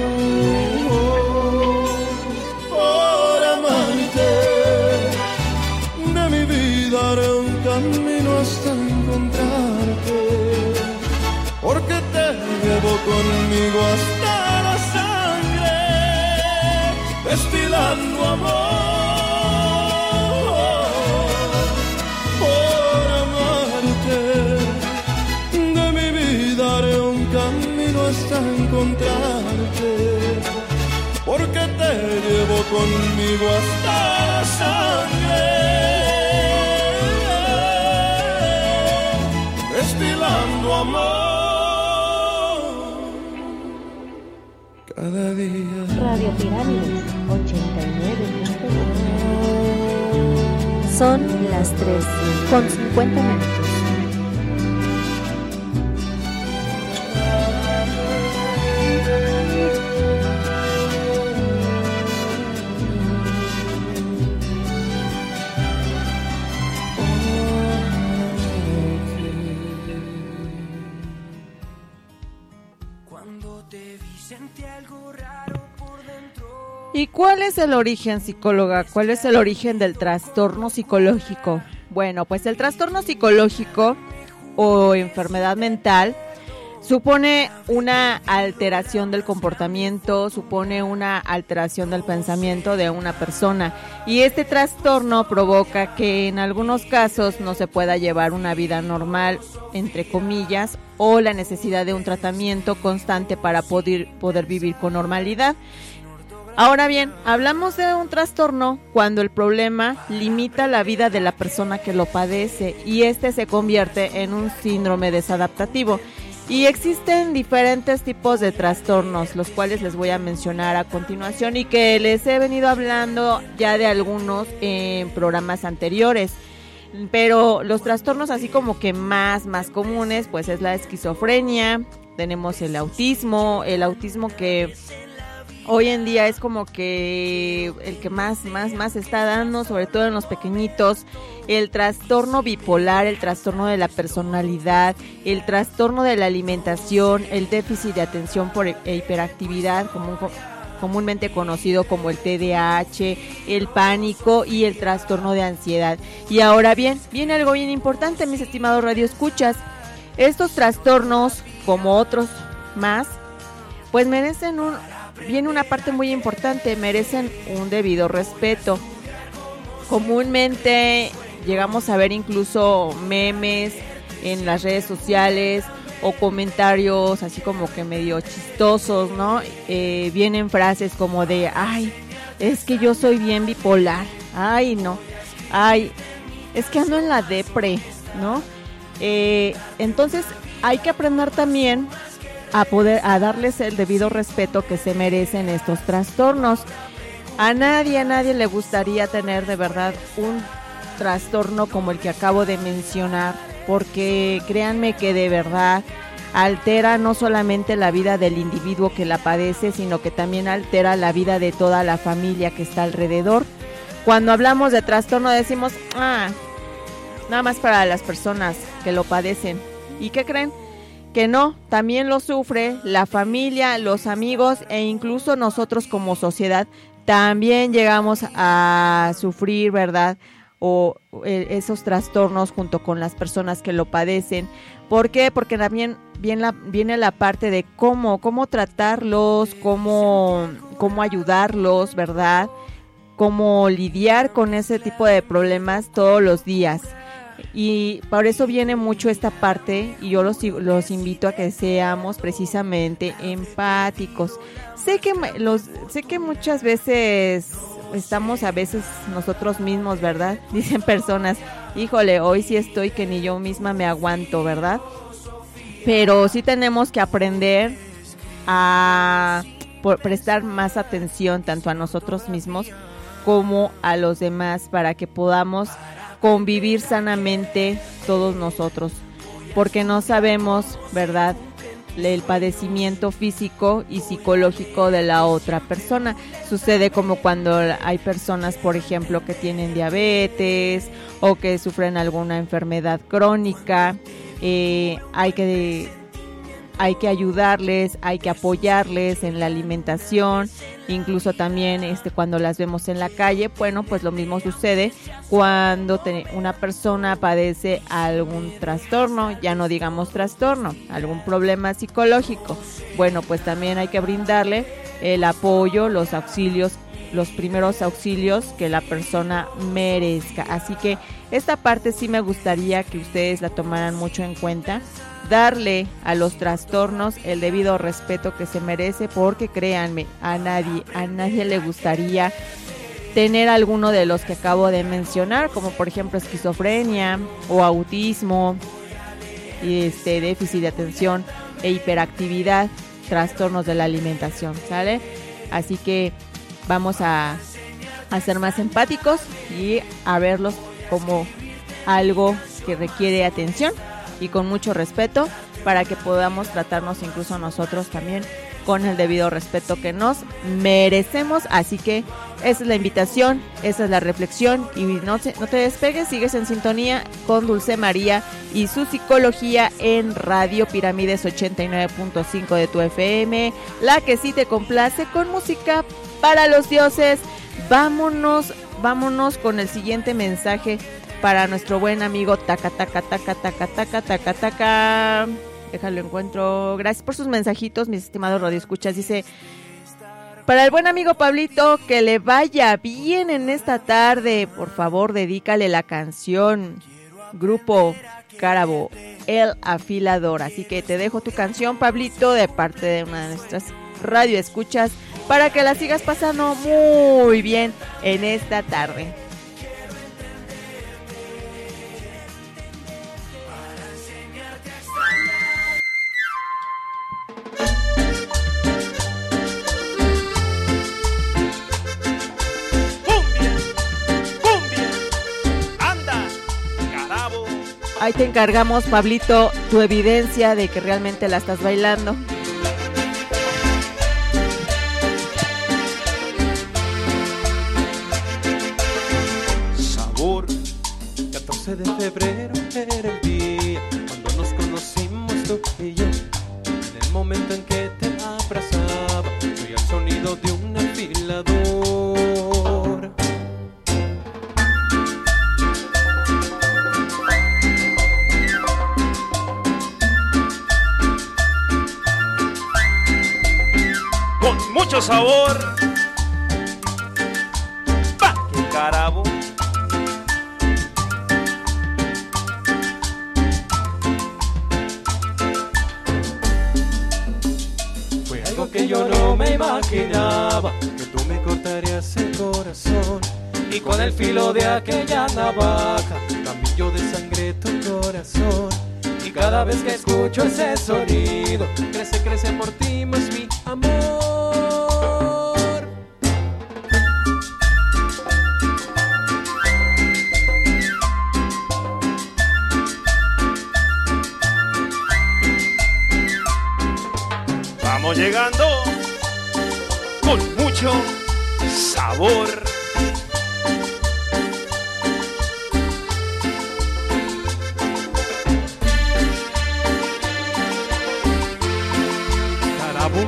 conmigo hasta la sangre, destilando amor. Por amarte, de mi vida haré un camino hasta encontrarte, porque te llevo conmigo hasta la sangre, día. Radio Pirámides 89.1. Son las 3 con 50 minutos. Cuál es el origen, psicóloga? ¿Cuál es el origen del trastorno psicológico? Bueno, pues el trastorno psicológico o enfermedad mental supone una alteración del comportamiento, supone una alteración del pensamiento de una persona y este trastorno provoca que en algunos casos no se pueda llevar una vida normal, entre comillas, o la necesidad de un tratamiento constante para poder, poder vivir con normalidad. Ahora bien, hablamos de un trastorno cuando el problema limita la vida de la persona que lo padece y este se convierte en un síndrome desadaptativo. Y existen diferentes tipos de trastornos, los cuales les voy a mencionar a continuación y que les he venido hablando ya de algunos en programas anteriores. Pero los trastornos así como que más, más comunes, pues es la esquizofrenia, tenemos el autismo, el autismo que hoy en día es como que el que más, más, más está dando, sobre todo en los pequeñitos, el trastorno bipolar, el trastorno de la personalidad, el trastorno de la alimentación, el déficit de atención por e hiperactividad, común, comúnmente conocido como el TDAH, el pánico y el trastorno de ansiedad. Y ahora bien, viene algo bien importante, mis estimados radioescuchas. Estos trastornos, como otros más, pues merecen un, viene una parte muy importante, merecen un debido respeto. Comúnmente llegamos a ver incluso memes en las redes sociales o comentarios así como que medio chistosos, ¿no? Eh, vienen frases como de, ay, es que yo soy bien bipolar, ay, no, ay, es que ando en la depre, ¿no? Eh, entonces hay que aprender también a poder a darles el debido respeto que se merecen estos trastornos. A nadie, a nadie le gustaría tener de verdad un trastorno como el que acabo de mencionar, porque créanme que de verdad altera no solamente la vida del individuo que la padece, sino que también altera la vida de toda la familia que está alrededor. Cuando hablamos de trastorno decimos, ah, nada más para las personas que lo padecen. ¿Y qué creen? Que no, también lo sufre la familia, los amigos e incluso nosotros como sociedad también llegamos a sufrir, ¿verdad? O eh, esos trastornos junto con las personas que lo padecen. ¿Por qué? Porque también viene la, viene la parte de cómo, cómo tratarlos, cómo, cómo ayudarlos, ¿verdad? Cómo lidiar con ese tipo de problemas todos los días. Y por eso viene mucho esta parte y yo los, los invito a que seamos precisamente empáticos. Sé que, los, sé que muchas veces estamos a veces nosotros mismos, ¿verdad? Dicen personas, híjole, hoy sí estoy que ni yo misma me aguanto, ¿verdad? Pero sí tenemos que aprender a prestar más atención tanto a nosotros mismos como a los demás para que podamos convivir sanamente todos nosotros, porque no sabemos, ¿verdad?, el padecimiento físico y psicológico de la otra persona. Sucede como cuando hay personas, por ejemplo, que tienen diabetes o que sufren alguna enfermedad crónica. Eh, hay que hay que ayudarles, hay que apoyarles en la alimentación, incluso también este cuando las vemos en la calle, bueno, pues lo mismo sucede cuando una persona padece algún trastorno, ya no digamos trastorno, algún problema psicológico. Bueno, pues también hay que brindarle el apoyo, los auxilios los primeros auxilios que la persona merezca. Así que esta parte sí me gustaría que ustedes la tomaran mucho en cuenta. Darle a los trastornos el debido respeto que se merece porque créanme, a nadie, a nadie le gustaría tener alguno de los que acabo de mencionar, como por ejemplo esquizofrenia o autismo, este déficit de atención e hiperactividad, trastornos de la alimentación, ¿sale? Así que vamos a, a ser más empáticos y a verlos como algo que requiere atención y con mucho respeto para que podamos tratarnos incluso nosotros también con el debido respeto que nos merecemos. Así que esa es la invitación, esa es la reflexión y no te, no te despegues, sigues en sintonía con Dulce María y su psicología en Radio Pirámides 89.5 de tu FM, la que sí te complace con música para los dioses. Vámonos, vámonos con el siguiente mensaje para nuestro buen amigo Taca Taca Taca Taca Taca Taca Taca. Déjalo encuentro. Gracias por sus mensajitos, mis estimados radioescuchas. Dice, para el buen amigo Pablito, que le vaya bien en esta tarde. Por favor, dedícale la canción. Grupo Carabo, El Afilador. Así que te dejo tu canción, Pablito, de parte de una de nuestras radioescuchas, para que la sigas pasando muy bien en esta tarde. Ahí te encargamos, Pablito, tu evidencia de que realmente la estás bailando. Sabor, 14 de febrero era el día cuando nos conocimos tú y yo. En el momento en que te abrazaba, oía el sonido de un afilador. Mucho sabor. ¡Pa! ¡Qué carabo! Fue algo que yo no me imaginaba, que tú me cortarías el corazón. Y con el filo de aquella navaja, cambió de sangre tu corazón. Y cada vez que escucho ese sonido, crece, crece por ti más mi amor. Llegando con mucho sabor. Carabo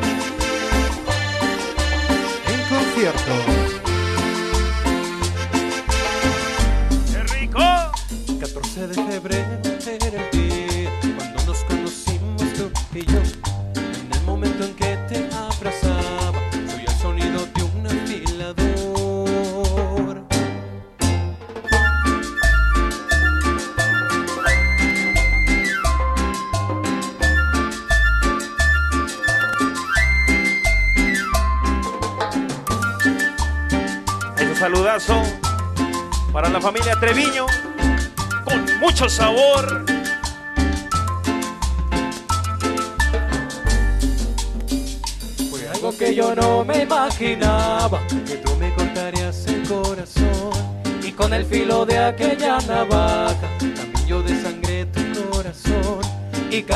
en concierto.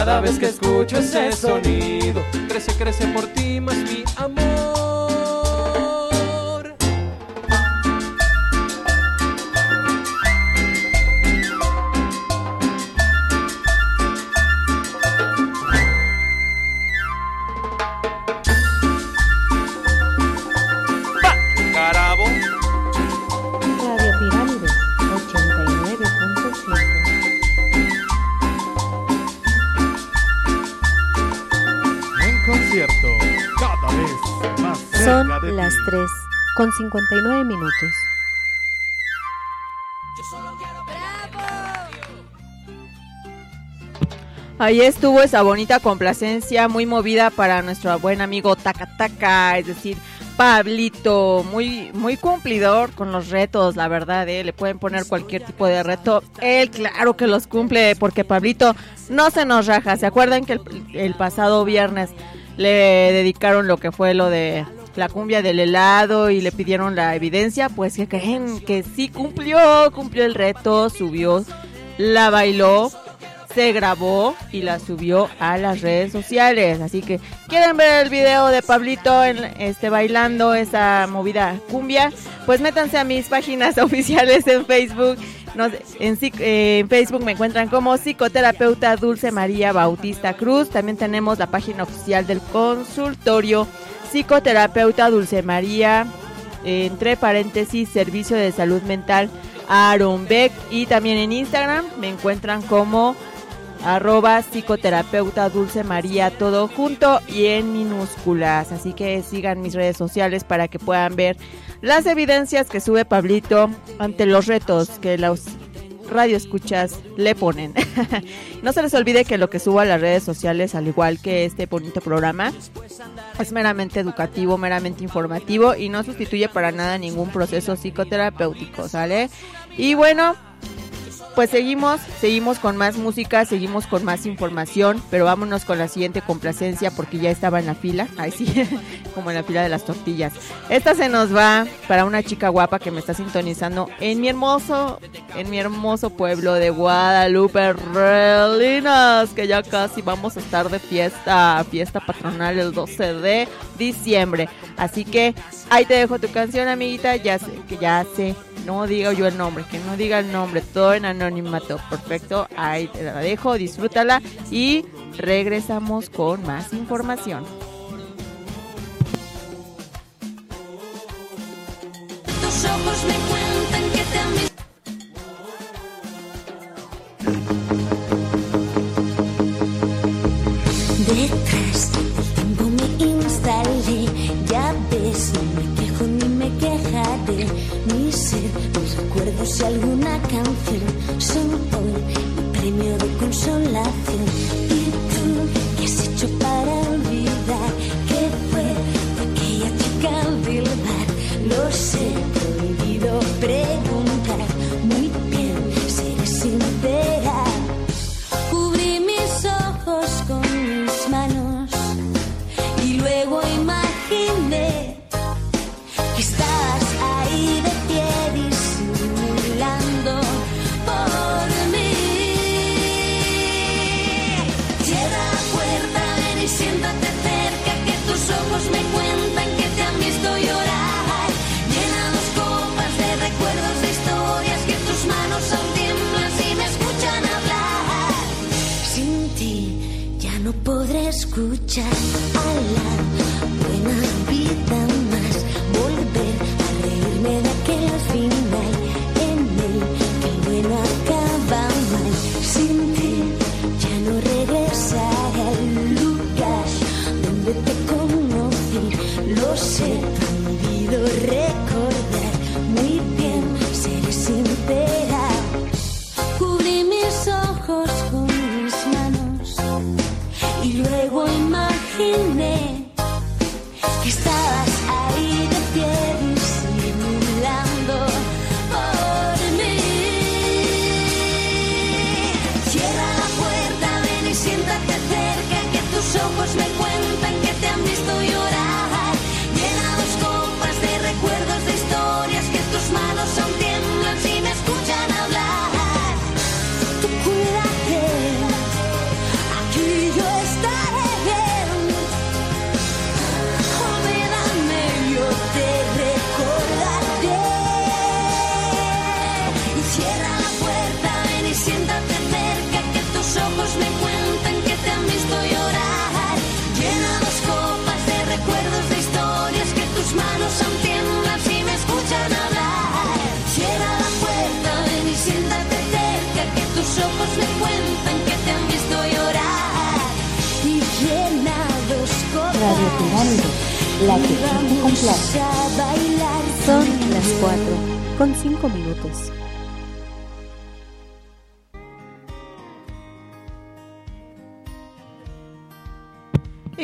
Cada vez que escucho ese sonido, crece, crece por Ahí estuvo esa bonita complacencia muy movida para nuestro buen amigo Takataka, es decir, Pablito, muy muy cumplidor con los retos, la verdad, ¿eh? le pueden poner cualquier tipo de reto. Él claro que los cumple porque Pablito no se nos raja. ¿Se acuerdan que el, el pasado viernes le dedicaron lo que fue lo de la cumbia del helado y le pidieron la evidencia? Pues que creen que sí cumplió, cumplió el reto, subió, la bailó se grabó y la subió a las redes sociales. Así que quieren ver el video de Pablito en, este bailando esa movida cumbia, pues métanse a mis páginas oficiales en Facebook. En, eh, en Facebook me encuentran como psicoterapeuta Dulce María Bautista Cruz. También tenemos la página oficial del consultorio psicoterapeuta Dulce María, eh, entre paréntesis, servicio de salud mental Aaron Beck. Y también en Instagram me encuentran como arroba psicoterapeuta Dulce María, todo junto y en minúsculas. Así que sigan mis redes sociales para que puedan ver las evidencias que sube Pablito ante los retos que los radio escuchas le ponen. no se les olvide que lo que subo a las redes sociales, al igual que este bonito programa, es meramente educativo, meramente informativo y no sustituye para nada ningún proceso psicoterapéutico, ¿sale? Y bueno, pues seguimos, seguimos con más música, seguimos con más información, pero vámonos con la siguiente complacencia porque ya estaba en la fila, ahí sí, como en la fila de las tortillas. Esta se nos va para una chica guapa que me está sintonizando en mi hermoso, en mi hermoso pueblo de Guadalupe, Relinas, que ya casi vamos a estar de fiesta, fiesta patronal el 12 de diciembre. Así que ahí te dejo tu canción, amiguita, ya sé, que ya sé no diga yo el nombre, que no diga el nombre, todo en anonimato. Perfecto, ahí te la dejo, disfrútala y regresamos con más información. Tus ojos me cuentan que te.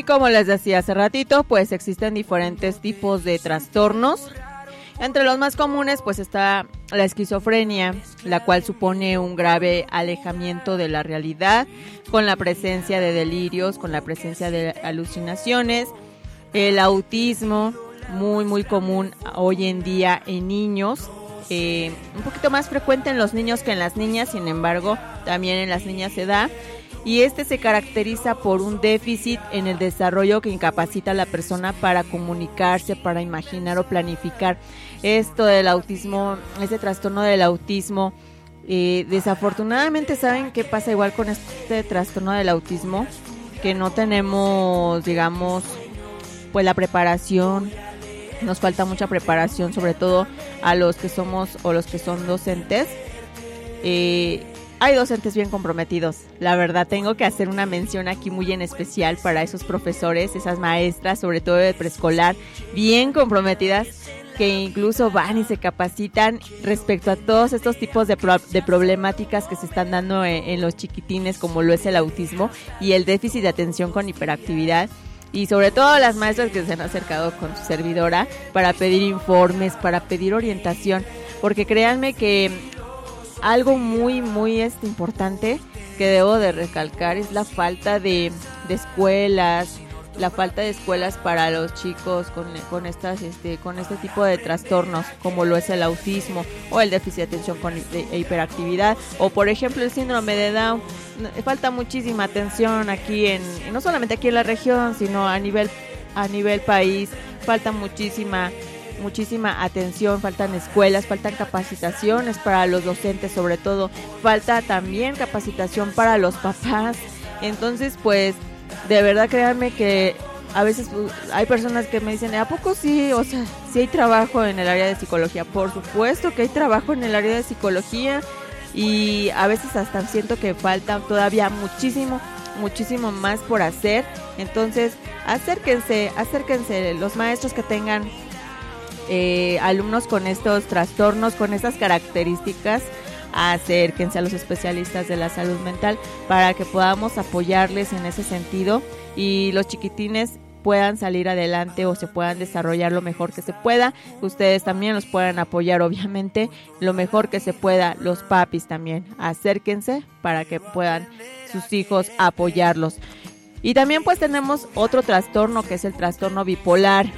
Como les decía hace ratito, pues existen diferentes tipos de trastornos. Entre los más comunes pues está la esquizofrenia, la cual supone un grave alejamiento de la realidad, con la presencia de delirios, con la presencia de alucinaciones, el autismo, muy muy común hoy en día en niños, eh, un poquito más frecuente en los niños que en las niñas, sin embargo, también en las niñas se da. Y este se caracteriza por un déficit en el desarrollo que incapacita a la persona para comunicarse, para imaginar o planificar. Esto del autismo, ese trastorno del autismo, eh, desafortunadamente saben qué pasa igual con este trastorno del autismo, que no tenemos, digamos, pues la preparación, nos falta mucha preparación, sobre todo a los que somos o los que son docentes. Eh, hay docentes bien comprometidos. La verdad, tengo que hacer una mención aquí muy en especial para esos profesores, esas maestras, sobre todo de preescolar, bien comprometidas, que incluso van y se capacitan respecto a todos estos tipos de, pro- de problemáticas que se están dando en, en los chiquitines, como lo es el autismo y el déficit de atención con hiperactividad y sobre todo las maestras que se han acercado con su servidora para pedir informes, para pedir orientación, porque créanme que algo muy muy este importante que debo de recalcar es la falta de, escuelas, la falta de escuelas para los chicos con, con estas este con este tipo de trastornos como lo es el autismo o el déficit de atención con de hiperactividad o por ejemplo el síndrome de Down. No, falta muchísima atención aquí en no solamente aquí en la región sino a nivel a nivel país. Falta muchísima muchísima atención, faltan escuelas, faltan capacitaciones para los docentes sobre todo, falta también capacitación para los papás. Entonces, pues, de verdad créanme que a veces uh, hay personas que me dicen, ¿a poco sí? O sea, sí hay trabajo en el área de psicología. Por supuesto que hay trabajo en el área de psicología y a veces hasta siento que falta todavía muchísimo, muchísimo más por hacer. Entonces, acérquense, acérquense los maestros que tengan eh, alumnos con estos trastornos, con estas características, acérquense a los especialistas de la salud mental para que podamos apoyarles en ese sentido y los chiquitines puedan salir adelante o se puedan desarrollar lo mejor que se pueda. Ustedes también los puedan apoyar, obviamente, lo mejor que se pueda. Los papis también, acérquense para que puedan sus hijos apoyarlos. Y también pues tenemos otro trastorno que es el trastorno bipolar.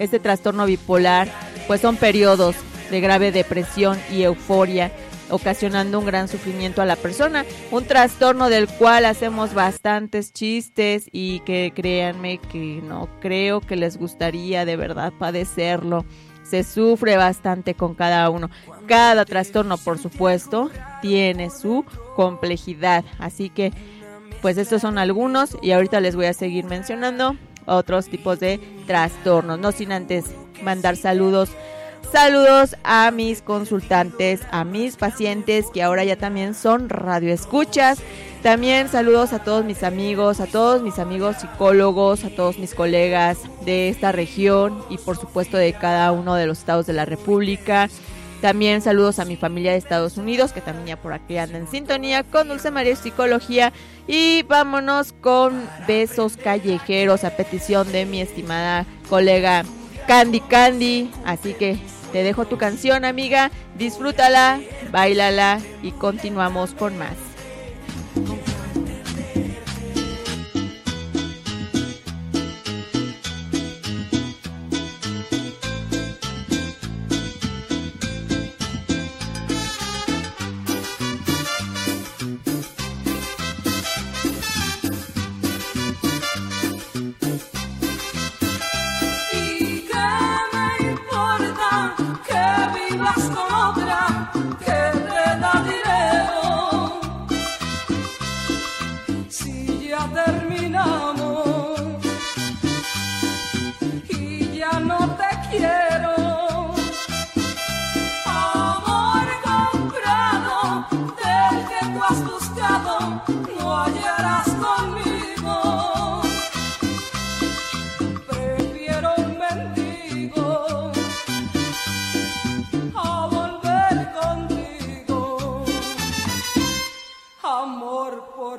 Este trastorno bipolar pues son periodos de grave depresión y euforia ocasionando un gran sufrimiento a la persona, un trastorno del cual hacemos bastantes chistes y que créanme que no creo que les gustaría de verdad padecerlo. Se sufre bastante con cada uno. Cada trastorno, por supuesto, tiene su complejidad. Así que, pues estos son algunos y ahorita les voy a seguir mencionando otros tipos de trastornos. No sin antes mandar saludos. Saludos a mis consultantes, a mis pacientes que ahora ya también son radioescuchas. También saludos a todos mis amigos, a todos mis amigos psicólogos, a todos mis colegas de esta región y por supuesto de cada uno de los estados de la República. También saludos a mi familia de Estados Unidos, que también ya por aquí anda en sintonía con Dulce María Psicología. Y vámonos con besos callejeros a petición de mi estimada colega Candy Candy. Así que te dejo tu canción, amiga. Disfrútala, bailala y continuamos con más.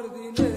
ordine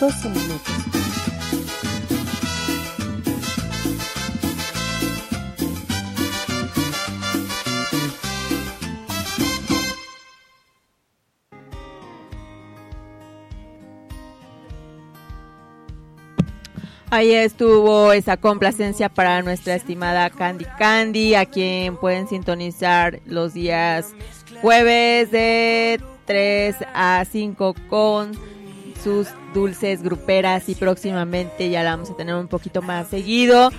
12 minutos. Ahí estuvo esa complacencia para nuestra estimada Candy Candy, a quien pueden sintonizar los días jueves de 3 a 5 con sus dulces gruperas y próximamente ya la vamos a tener un poquito más seguido.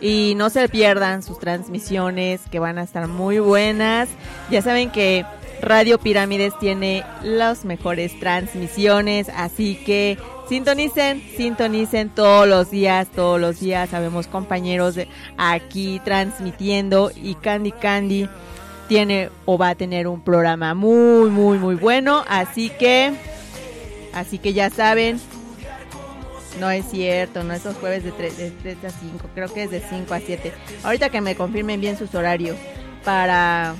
Y no se pierdan sus transmisiones que van a estar muy buenas. Ya saben que Radio Pirámides tiene las mejores transmisiones, así que sintonicen, sintonicen todos los días, todos los días. Sabemos compañeros de aquí transmitiendo y Candy Candy tiene o va a tener un programa muy, muy, muy bueno, así que, así que ya saben. No es cierto, no esos jueves de 3, de 3 a 5, creo que es de 5 a 7. Ahorita que me confirmen bien sus horarios para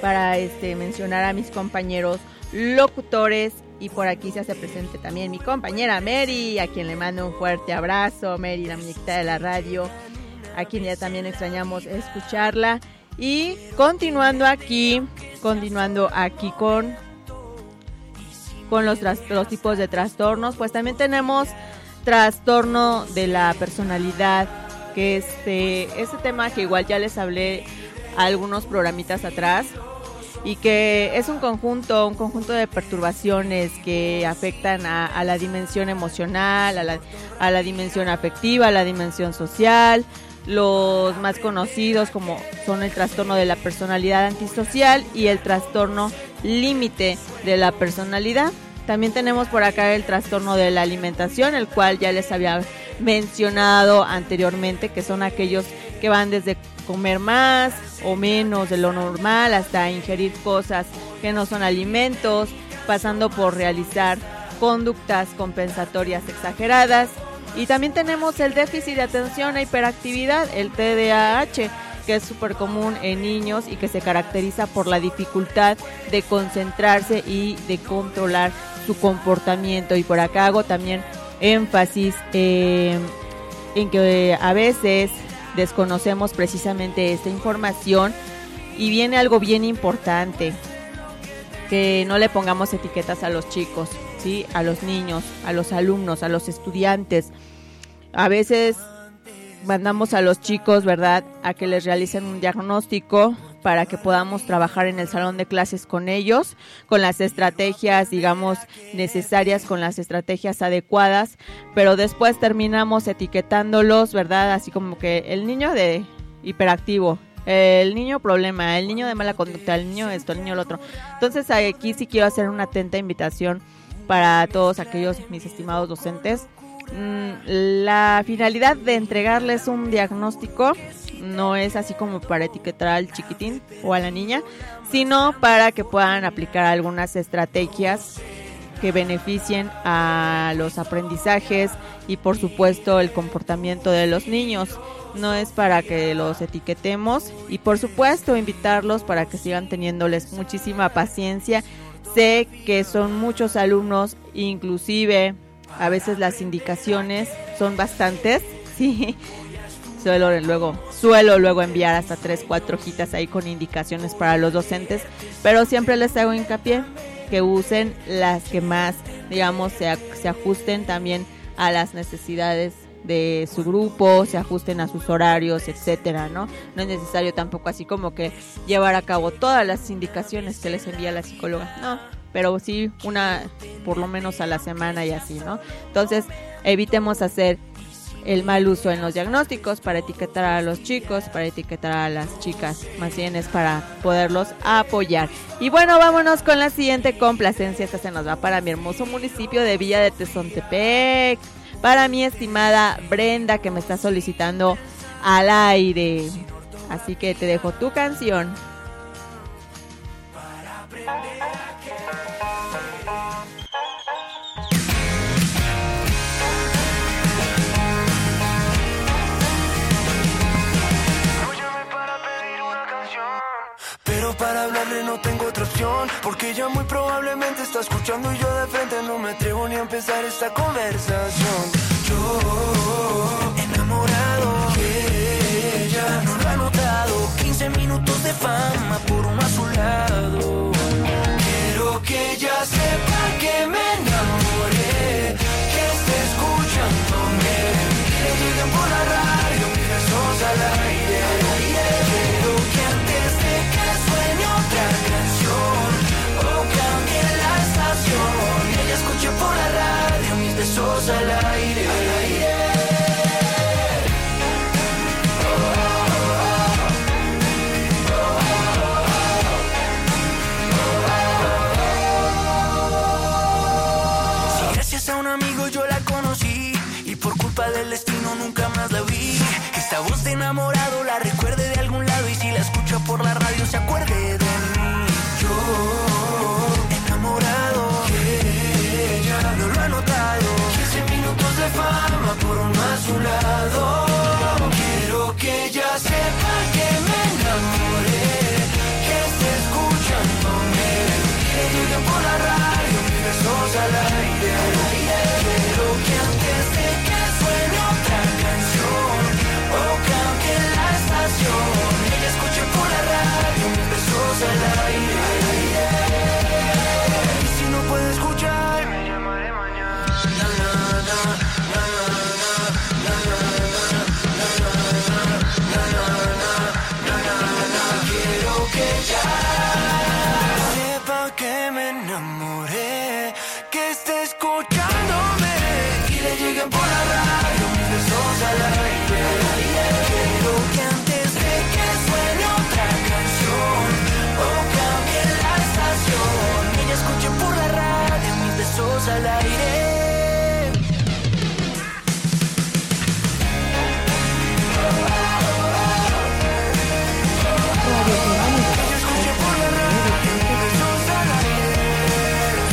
para este mencionar a mis compañeros locutores y por aquí se hace presente también mi compañera Mary, a quien le mando un fuerte abrazo, Mary, la muñequita de la radio, a quien ya también extrañamos escucharla y continuando aquí, continuando aquí con con los, los tipos de trastornos, pues también tenemos trastorno de la personalidad, que este, este tema que igual ya les hablé algunos programitas atrás y que es un conjunto, un conjunto de perturbaciones que afectan a, a la dimensión emocional, a la, a la dimensión afectiva, a la dimensión social. Los más conocidos como son el trastorno de la personalidad antisocial y el trastorno límite de la personalidad. También tenemos por acá el trastorno de la alimentación, el cual ya les había mencionado anteriormente, que son aquellos que van desde comer más o menos de lo normal hasta ingerir cosas que no son alimentos, pasando por realizar conductas compensatorias exageradas. Y también tenemos el déficit de atención e hiperactividad, el TDAH, que es súper común en niños y que se caracteriza por la dificultad de concentrarse y de controlar su comportamiento. Y por acá hago también énfasis eh, en que a veces desconocemos precisamente esta información y viene algo bien importante, que no le pongamos etiquetas a los chicos, ¿sí? a los niños, a los alumnos, a los estudiantes. A veces mandamos a los chicos, ¿verdad?, a que les realicen un diagnóstico para que podamos trabajar en el salón de clases con ellos, con las estrategias, digamos, necesarias, con las estrategias adecuadas, pero después terminamos etiquetándolos, ¿verdad? Así como que el niño de hiperactivo, el niño problema, el niño de mala conducta, el niño esto, el niño lo otro. Entonces aquí sí quiero hacer una atenta invitación para todos aquellos mis estimados docentes la finalidad de entregarles un diagnóstico no es así como para etiquetar al chiquitín o a la niña, sino para que puedan aplicar algunas estrategias que beneficien a los aprendizajes y por supuesto el comportamiento de los niños. No es para que los etiquetemos y por supuesto invitarlos para que sigan teniéndoles muchísima paciencia. Sé que son muchos alumnos, inclusive a veces las indicaciones son bastantes, sí. Suelo luego, suelo luego enviar hasta tres, cuatro hojitas ahí con indicaciones para los docentes, pero siempre les hago hincapié que usen las que más, digamos, se, se ajusten también a las necesidades de su grupo, se ajusten a sus horarios, etcétera, ¿no? No es necesario tampoco así como que llevar a cabo todas las indicaciones que les envía la psicóloga, no, pero sí una por lo menos a la semana y así, ¿no? Entonces, evitemos hacer el mal uso en los diagnósticos para etiquetar a los chicos, para etiquetar a las chicas, más bien es para poderlos apoyar. Y bueno, vámonos con la siguiente complacencia, esta se nos va para mi hermoso municipio de Villa de Tezontepec, para mi estimada Brenda que me está solicitando al aire. Así que te dejo tu canción. Pero para hablarle no tengo otra opción Porque ella muy probablemente está escuchando Y yo de frente no me atrevo ni a empezar esta conversación. Yo, enamorado que ella no lo ha notado. 15 minutos de fama por uno a su lado. Quiero que ella sepa que me enamoré Que esté escuchándome. Que lleguen por la radio mis besos al aire chose à l'aïe Quiero que ella sepa que me enamoré, que esté escuchándome, que lleguen por la radio mis besos al aire. Quiero que antes de que suene otra canción o cambie la estación, ella escuche por la radio mis besos al aire. Al aire.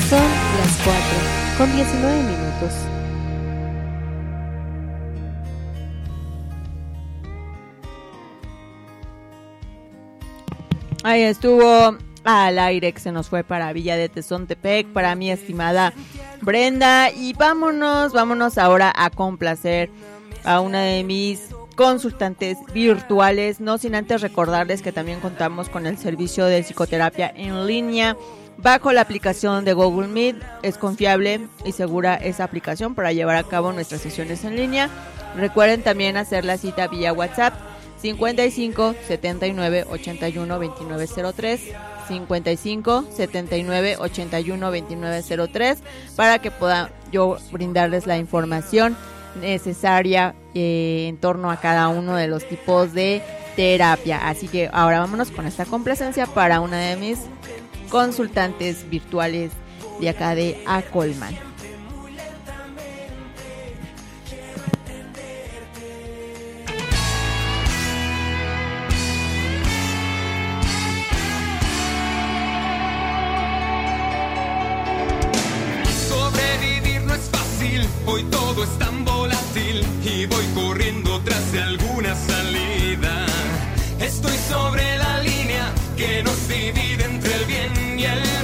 Son las 4 con 19 minutos. Ahí estuvo al aire que se nos fue para Villa de Tezontepec, para mi estimada Brenda. Y vámonos, vámonos ahora a complacer a una de mis consultantes virtuales, no sin antes recordarles que también contamos con el servicio de psicoterapia en línea bajo la aplicación de Google Meet. Es confiable y segura esa aplicación para llevar a cabo nuestras sesiones en línea. Recuerden también hacer la cita vía WhatsApp 55 79 81 29 03 55 79 81 29 03 para que pueda yo brindarles la información necesaria eh, en torno a cada uno de los tipos de terapia. Así que ahora vámonos con esta complacencia para una de mis consultantes virtuales de acá de Acolman. todo es tan volátil y voy corriendo tras de alguna salida. Estoy sobre la línea que nos divide entre el bien y el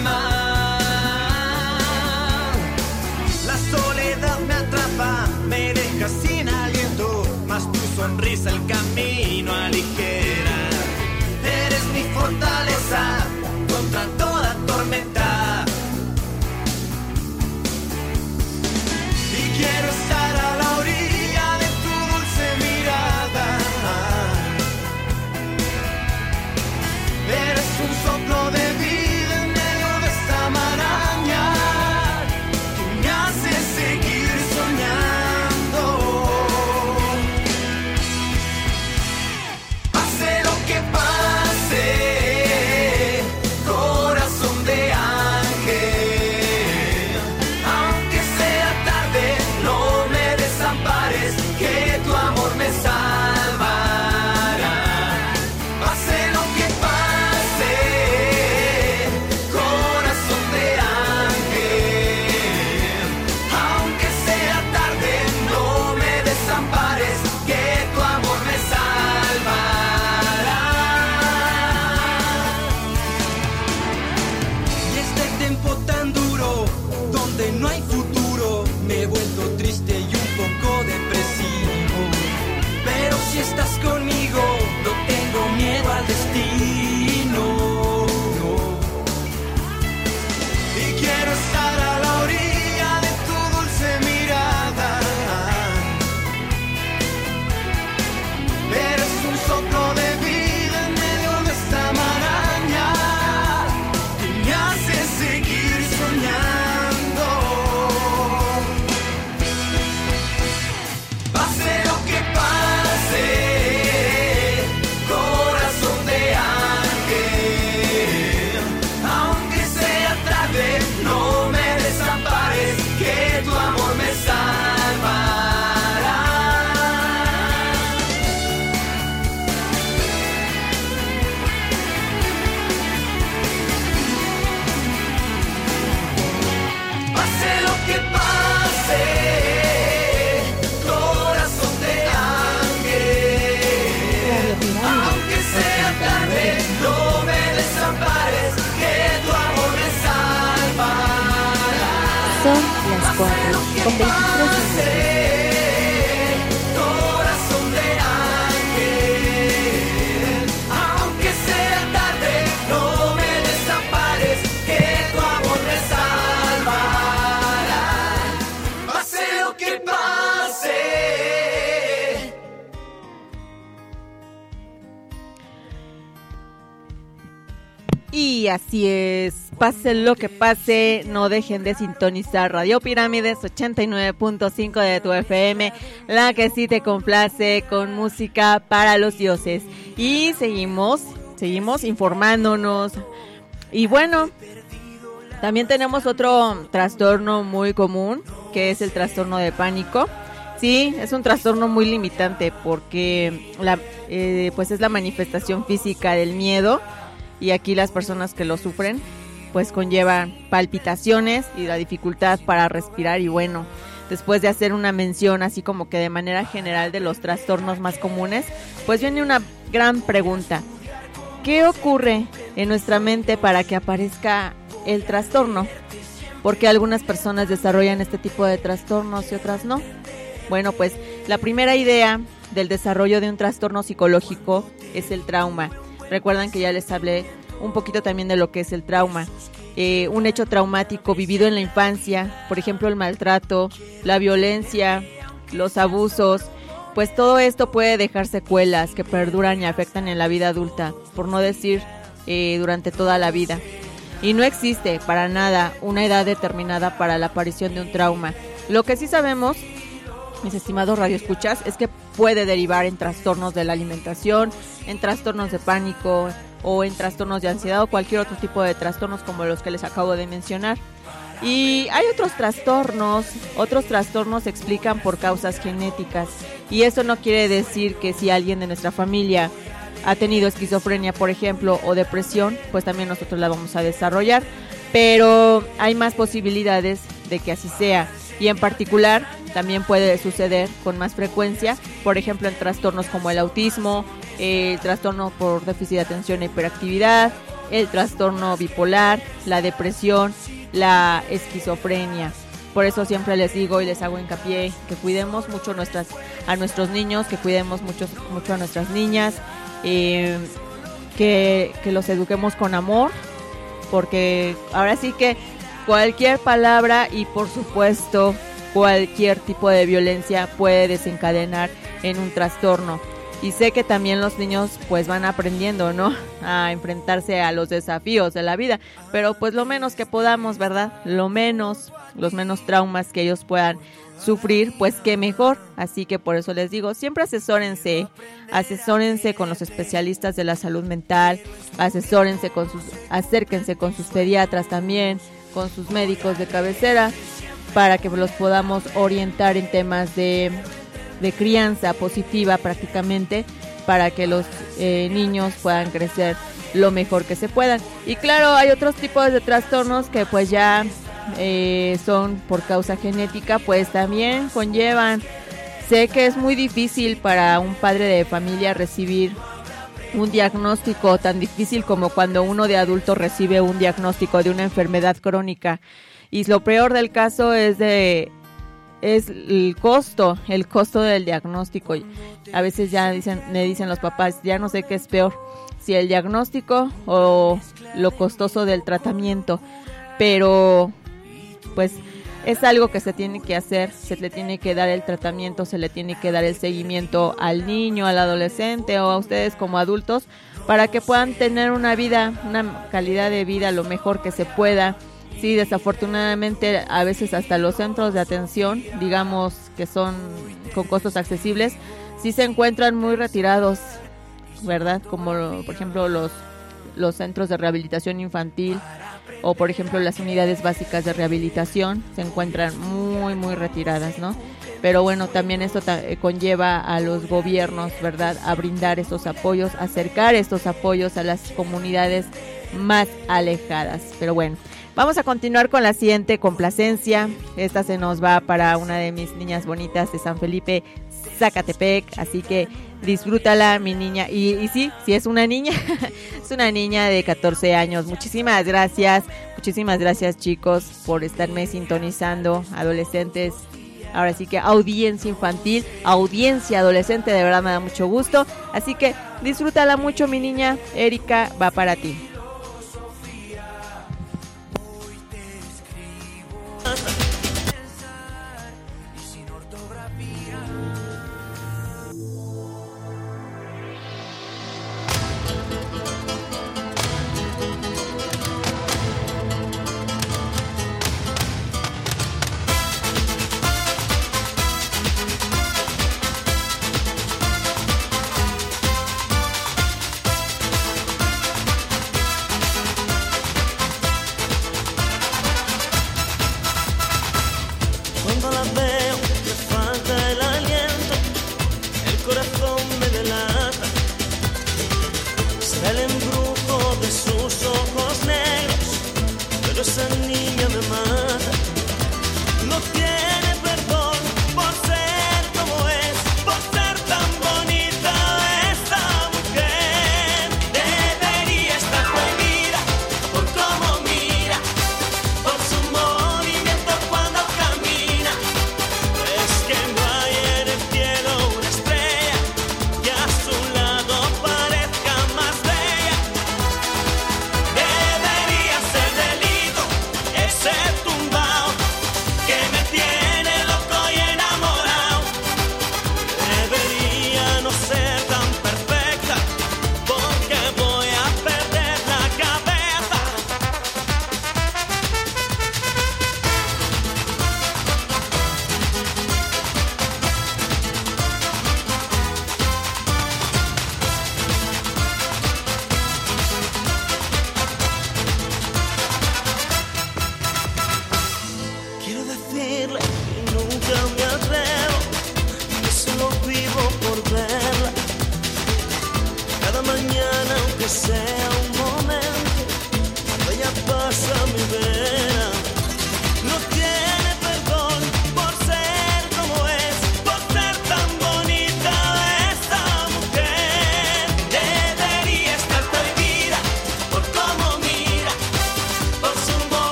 Así es, pase lo que pase, no dejen de sintonizar Radio Pirámides 89.5 de tu FM, la que sí te complace con música para los dioses. Y seguimos, seguimos informándonos. Y bueno, también tenemos otro trastorno muy común, que es el trastorno de pánico. Sí, es un trastorno muy limitante porque la, eh, pues es la manifestación física del miedo y aquí las personas que lo sufren pues conllevan palpitaciones y la dificultad para respirar y bueno, después de hacer una mención así como que de manera general de los trastornos más comunes, pues viene una gran pregunta. ¿Qué ocurre en nuestra mente para que aparezca el trastorno? Porque algunas personas desarrollan este tipo de trastornos y otras no. Bueno, pues la primera idea del desarrollo de un trastorno psicológico es el trauma. Recuerdan que ya les hablé un poquito también de lo que es el trauma. Eh, un hecho traumático vivido en la infancia, por ejemplo el maltrato, la violencia, los abusos, pues todo esto puede dejar secuelas que perduran y afectan en la vida adulta, por no decir eh, durante toda la vida. Y no existe para nada una edad determinada para la aparición de un trauma. Lo que sí sabemos mis estimados radioescuchas, es que puede derivar en trastornos de la alimentación, en trastornos de pánico o en trastornos de ansiedad o cualquier otro tipo de trastornos como los que les acabo de mencionar. Y hay otros trastornos, otros trastornos se explican por causas genéticas. Y eso no quiere decir que si alguien de nuestra familia ha tenido esquizofrenia, por ejemplo, o depresión, pues también nosotros la vamos a desarrollar. Pero hay más posibilidades de que así sea. Y en particular también puede suceder con más frecuencia, por ejemplo, en trastornos como el autismo, el trastorno por déficit de atención e hiperactividad, el trastorno bipolar, la depresión, la esquizofrenia. Por eso siempre les digo y les hago hincapié que cuidemos mucho nuestras, a nuestros niños, que cuidemos mucho, mucho a nuestras niñas, que, que los eduquemos con amor, porque ahora sí que cualquier palabra y por supuesto cualquier tipo de violencia puede desencadenar en un trastorno. Y sé que también los niños pues van aprendiendo, ¿no? A enfrentarse a los desafíos de la vida. Pero pues lo menos que podamos, ¿verdad? Lo menos, los menos traumas que ellos puedan sufrir, pues qué mejor. Así que por eso les digo, siempre asesórense, asesórense con los especialistas de la salud mental, asesórense con sus, acérquense con sus pediatras también, con sus médicos de cabecera para que los podamos orientar en temas de, de crianza positiva prácticamente, para que los eh, niños puedan crecer lo mejor que se puedan. Y claro, hay otros tipos de trastornos que pues ya eh, son por causa genética, pues también conllevan. Sé que es muy difícil para un padre de familia recibir un diagnóstico tan difícil como cuando uno de adulto recibe un diagnóstico de una enfermedad crónica. Y lo peor del caso es de es el costo, el costo del diagnóstico. A veces ya dicen, me dicen los papás, ya no sé qué es peor, si el diagnóstico o lo costoso del tratamiento. Pero pues es algo que se tiene que hacer, se le tiene que dar el tratamiento, se le tiene que dar el seguimiento al niño, al adolescente o a ustedes como adultos para que puedan tener una vida, una calidad de vida lo mejor que se pueda. Sí, desafortunadamente a veces hasta los centros de atención, digamos que son con costos accesibles, sí se encuentran muy retirados, ¿verdad? Como por ejemplo los los centros de rehabilitación infantil o por ejemplo las unidades básicas de rehabilitación se encuentran muy muy retiradas, ¿no? Pero bueno, también esto eh, conlleva a los gobiernos, ¿verdad?, a brindar esos apoyos, acercar estos apoyos a las comunidades más alejadas. Pero bueno, vamos a continuar con la siguiente complacencia. Esta se nos va para una de mis niñas bonitas de San Felipe, Zacatepec, así que disfrútala, mi niña. Y, y sí, sí es una niña, es una niña de 14 años. Muchísimas gracias, muchísimas gracias chicos por estarme sintonizando, adolescentes. Ahora sí que audiencia infantil, audiencia adolescente, de verdad me da mucho gusto. Así que disfrútala mucho, mi niña. Erika, va para ti.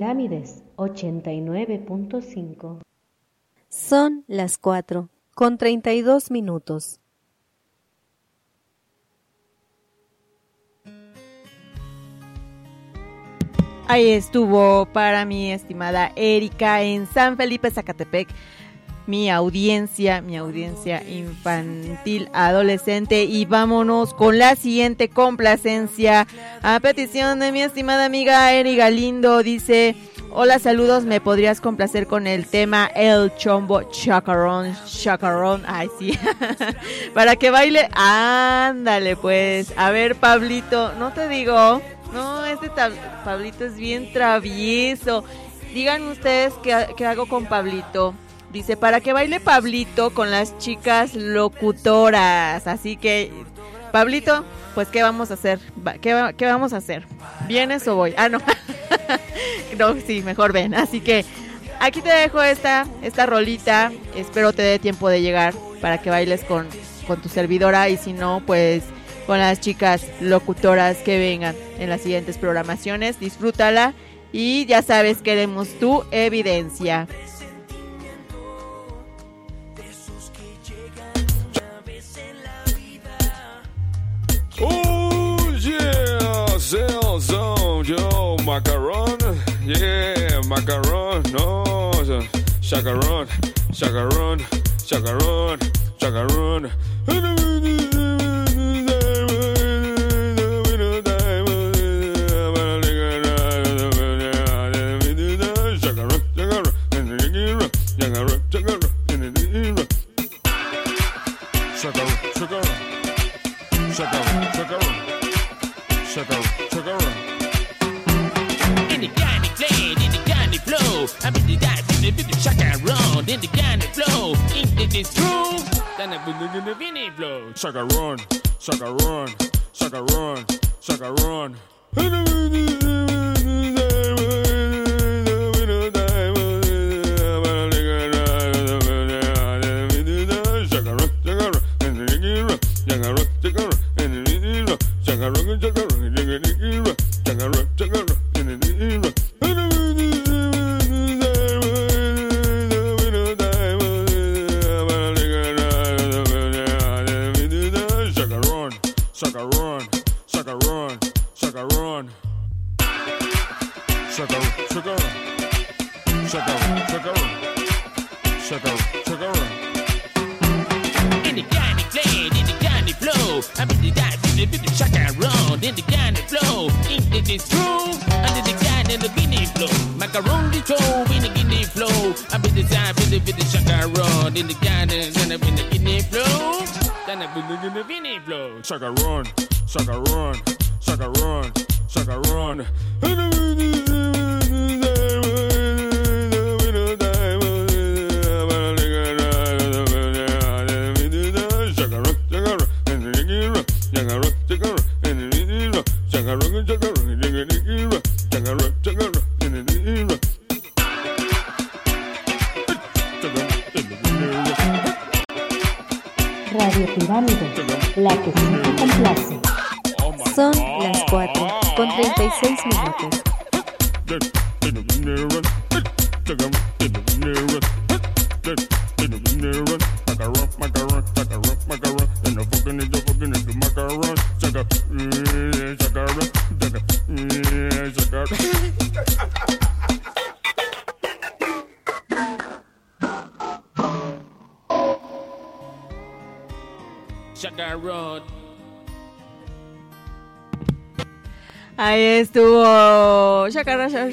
Pirámides 89.5. Son las 4 con 32 minutos. Ahí estuvo para mi estimada Erika en San Felipe, Zacatepec. Mi audiencia, mi audiencia infantil, adolescente. Y vámonos con la siguiente complacencia. A petición de mi estimada amiga Erika Lindo, dice: Hola, saludos. ¿Me podrías complacer con el tema El Chombo Chacarón? Chacarón. Ay, sí. Para que baile. Ándale, pues. A ver, Pablito, no te digo. No, este Pablito es bien travieso. Digan ustedes qué, qué, hago con Pablito. Dice, para que baile Pablito con las chicas locutoras. Así que, Pablito, pues, ¿qué vamos a hacer? ¿Qué, qué vamos a hacer? ¿Vienes o voy? Ah, no. no, sí, mejor ven. Así que, aquí te dejo esta, esta rolita. Espero te dé tiempo de llegar para que bailes con, con tu servidora. Y si no, pues con las chicas locutoras que vengan en las siguientes programaciones. Disfrútala y ya sabes, queremos tu evidencia. Some yo macaron, yeah macaron, no If you can check it around, then the kind of flow. If it's true, then the vinny flow. Check a run, check a run, check a run, check a run. Chugga rugga, chugga rugga, chugga rugga, chugga rugga, chugga rugga. Sucker run, sucker run,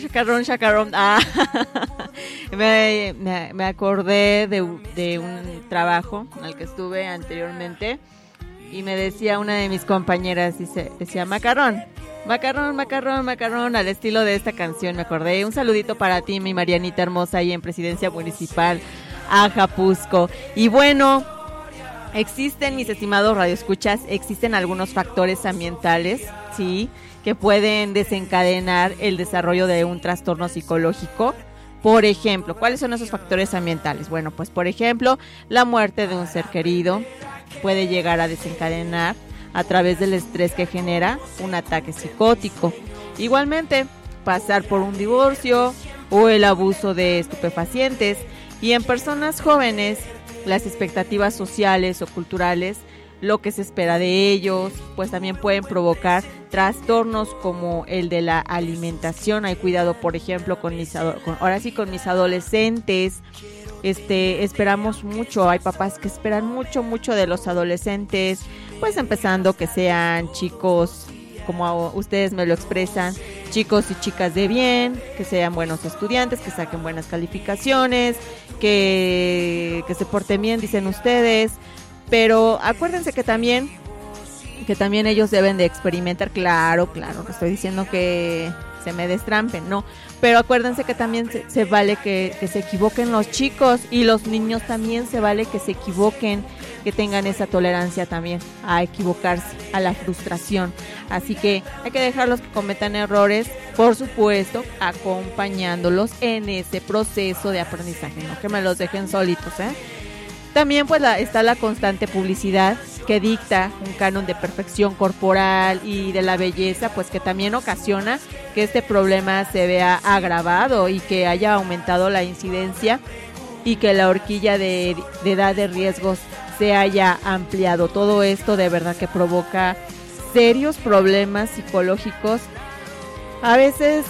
Chacarrón, chacarrón. Ah. me, me, acordé de, de, un trabajo al que estuve anteriormente. Y me decía una de mis compañeras, dice, decía macarrón. Macarrón, macarrón, macarrón, al estilo de esta canción, me acordé. Un saludito para ti, mi Marianita hermosa, ahí en Presidencia Municipal, Ajapusco. Y bueno, existen, mis estimados radioescuchas, existen algunos factores ambientales, sí, que pueden desencadenar el desarrollo de un trastorno psicológico. Por ejemplo, ¿cuáles son esos factores ambientales? Bueno, pues por ejemplo, la muerte de un ser querido puede llegar a desencadenar a través del estrés que genera un ataque psicótico. Igualmente, pasar por un divorcio o el abuso de estupefacientes. Y en personas jóvenes, las expectativas sociales o culturales, lo que se espera de ellos, pues también pueden provocar trastornos como el de la alimentación. Hay cuidado, por ejemplo, con mis ahora sí con mis adolescentes. Este, esperamos mucho, hay papás que esperan mucho mucho de los adolescentes, pues empezando que sean chicos como ustedes me lo expresan, chicos y chicas de bien, que sean buenos estudiantes, que saquen buenas calificaciones, que, que se porten bien, dicen ustedes, pero acuérdense que también que también ellos deben de experimentar, claro, claro, estoy diciendo que se me destrampen, no, pero acuérdense que también se, vale que, que, se equivoquen los chicos y los niños también se vale que se equivoquen, que tengan esa tolerancia también a equivocarse, a la frustración. Así que hay que dejarlos que cometan errores, por supuesto, acompañándolos en ese proceso de aprendizaje, no que me los dejen solitos, ¿eh? También pues está la constante publicidad que dicta un canon de perfección corporal y de la belleza, pues que también ocasiona que este problema se vea agravado y que haya aumentado la incidencia y que la horquilla de, edad de riesgos se haya ampliado. Todo esto de verdad que provoca serios problemas psicológicos. A veces,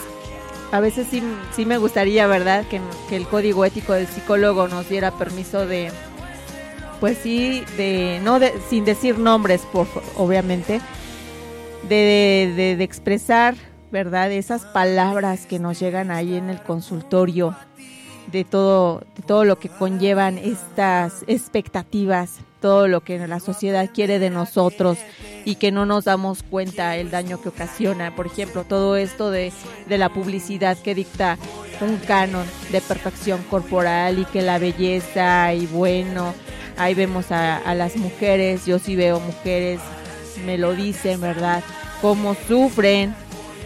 a veces sí, sí me gustaría, ¿verdad?, que el código ético del psicólogo nos diera permiso de, pues sí, de no de, sin decir nombres, por obviamente, de, de, de, expresar, ¿verdad? Esas palabras que nos llegan ahí en el consultorio, de todo, de todo lo que conllevan estas expectativas, todo lo que la sociedad quiere de nosotros y que no nos damos cuenta el daño que ocasiona. Por ejemplo, todo esto de, de la publicidad que dicta un canon de perfección corporal y que la belleza y bueno, ahí vemos a, a las mujeres, yo sí veo mujeres, me lo dicen, ¿verdad? Cómo sufren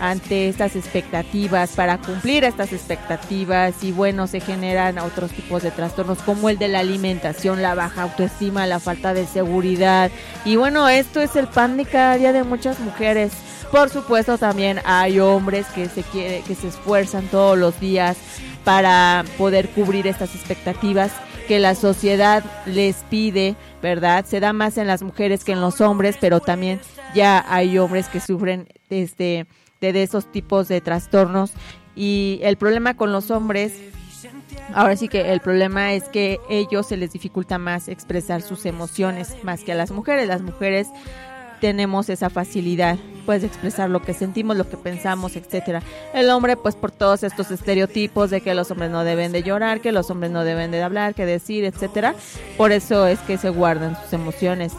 ante estas expectativas, para cumplir estas expectativas y bueno, se generan otros tipos de trastornos como el de la alimentación, la baja autoestima, la falta de seguridad y bueno, esto es el pan de cada día de muchas mujeres. Por supuesto también hay hombres que se quiere, que se esfuerzan todos los días para poder cubrir estas expectativas que la sociedad les pide, ¿verdad? Se da más en las mujeres que en los hombres, pero también ya hay hombres que sufren este de, esos tipos de trastornos y el problema con los hombres Ahora sí que el problema es que ellos se les dificulta más expresar sus emociones más que a las mujeres. Las mujeres tenemos esa facilidad pues de expresar lo que sentimos, lo que pensamos, etcétera. El hombre pues por todos estos estereotipos de que los hombres no deben de llorar, que los hombres no deben de hablar, que decir, etcétera. Por eso es que se guardan sus emociones.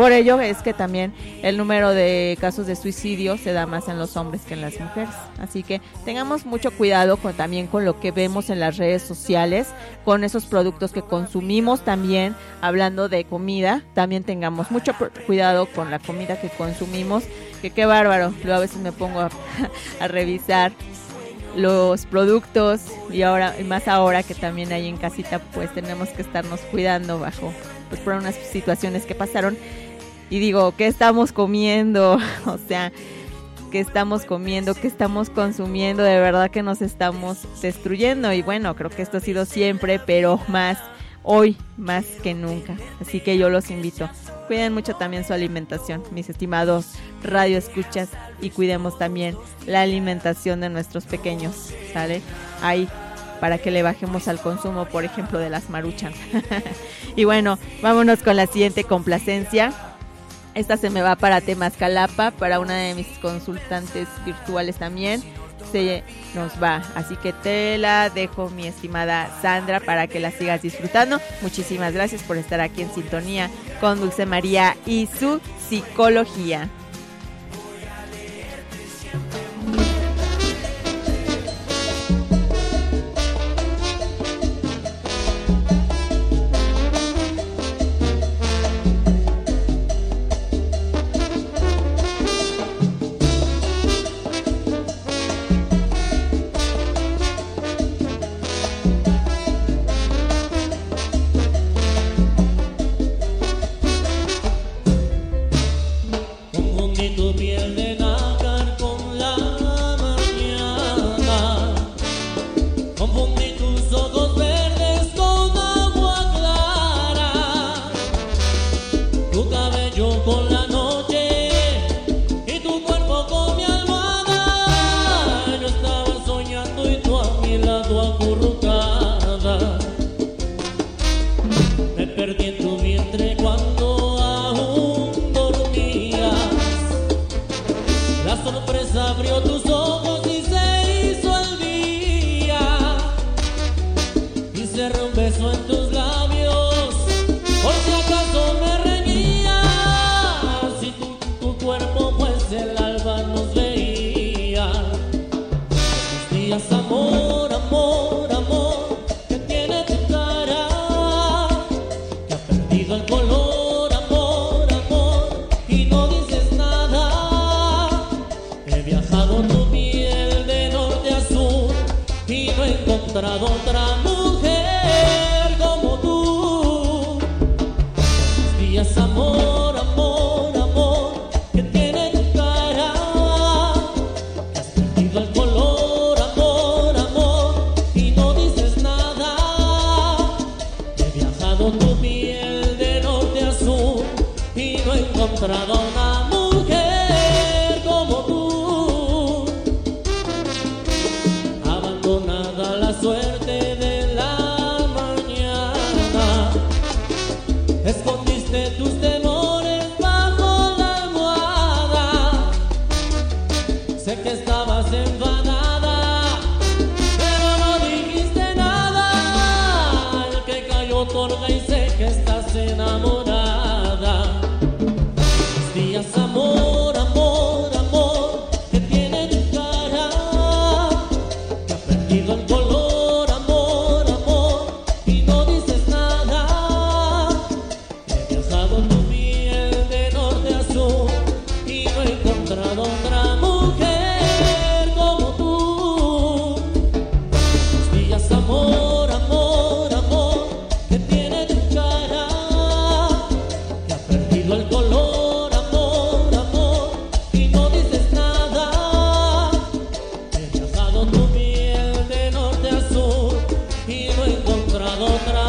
Por ello es que también el número de casos de suicidio se da más en los hombres que en las mujeres. Así que tengamos mucho cuidado con, también con lo que vemos en las redes sociales, con esos productos que consumimos también, hablando de comida, también tengamos mucho cuidado con la comida que consumimos, que qué bárbaro, yo a veces me pongo a, revisar los productos y ahora y más ahora que también hay en casita pues tenemos que estarnos cuidando bajo pues unas situaciones que pasaron y digo, ¿qué estamos comiendo? o sea, ¿qué estamos comiendo? ¿Qué estamos consumiendo? De verdad que nos estamos destruyendo. Y bueno, creo que esto ha sido siempre, pero más hoy, más que nunca. Así que yo los invito. Cuiden mucho también su alimentación, mis estimados radio escuchas, y cuidemos también la alimentación de nuestros pequeños, ¿sale? Ahí para que le bajemos al consumo, por ejemplo, de las maruchas. y bueno, vámonos con la siguiente complacencia. Esta se me va para Calapa, para una de mis consultantes virtuales también. Se nos va. Así que te la dejo, mi estimada Sandra, para que la sigas disfrutando. Muchísimas gracias por estar aquí en sintonía con Dulce María y su psicología. otra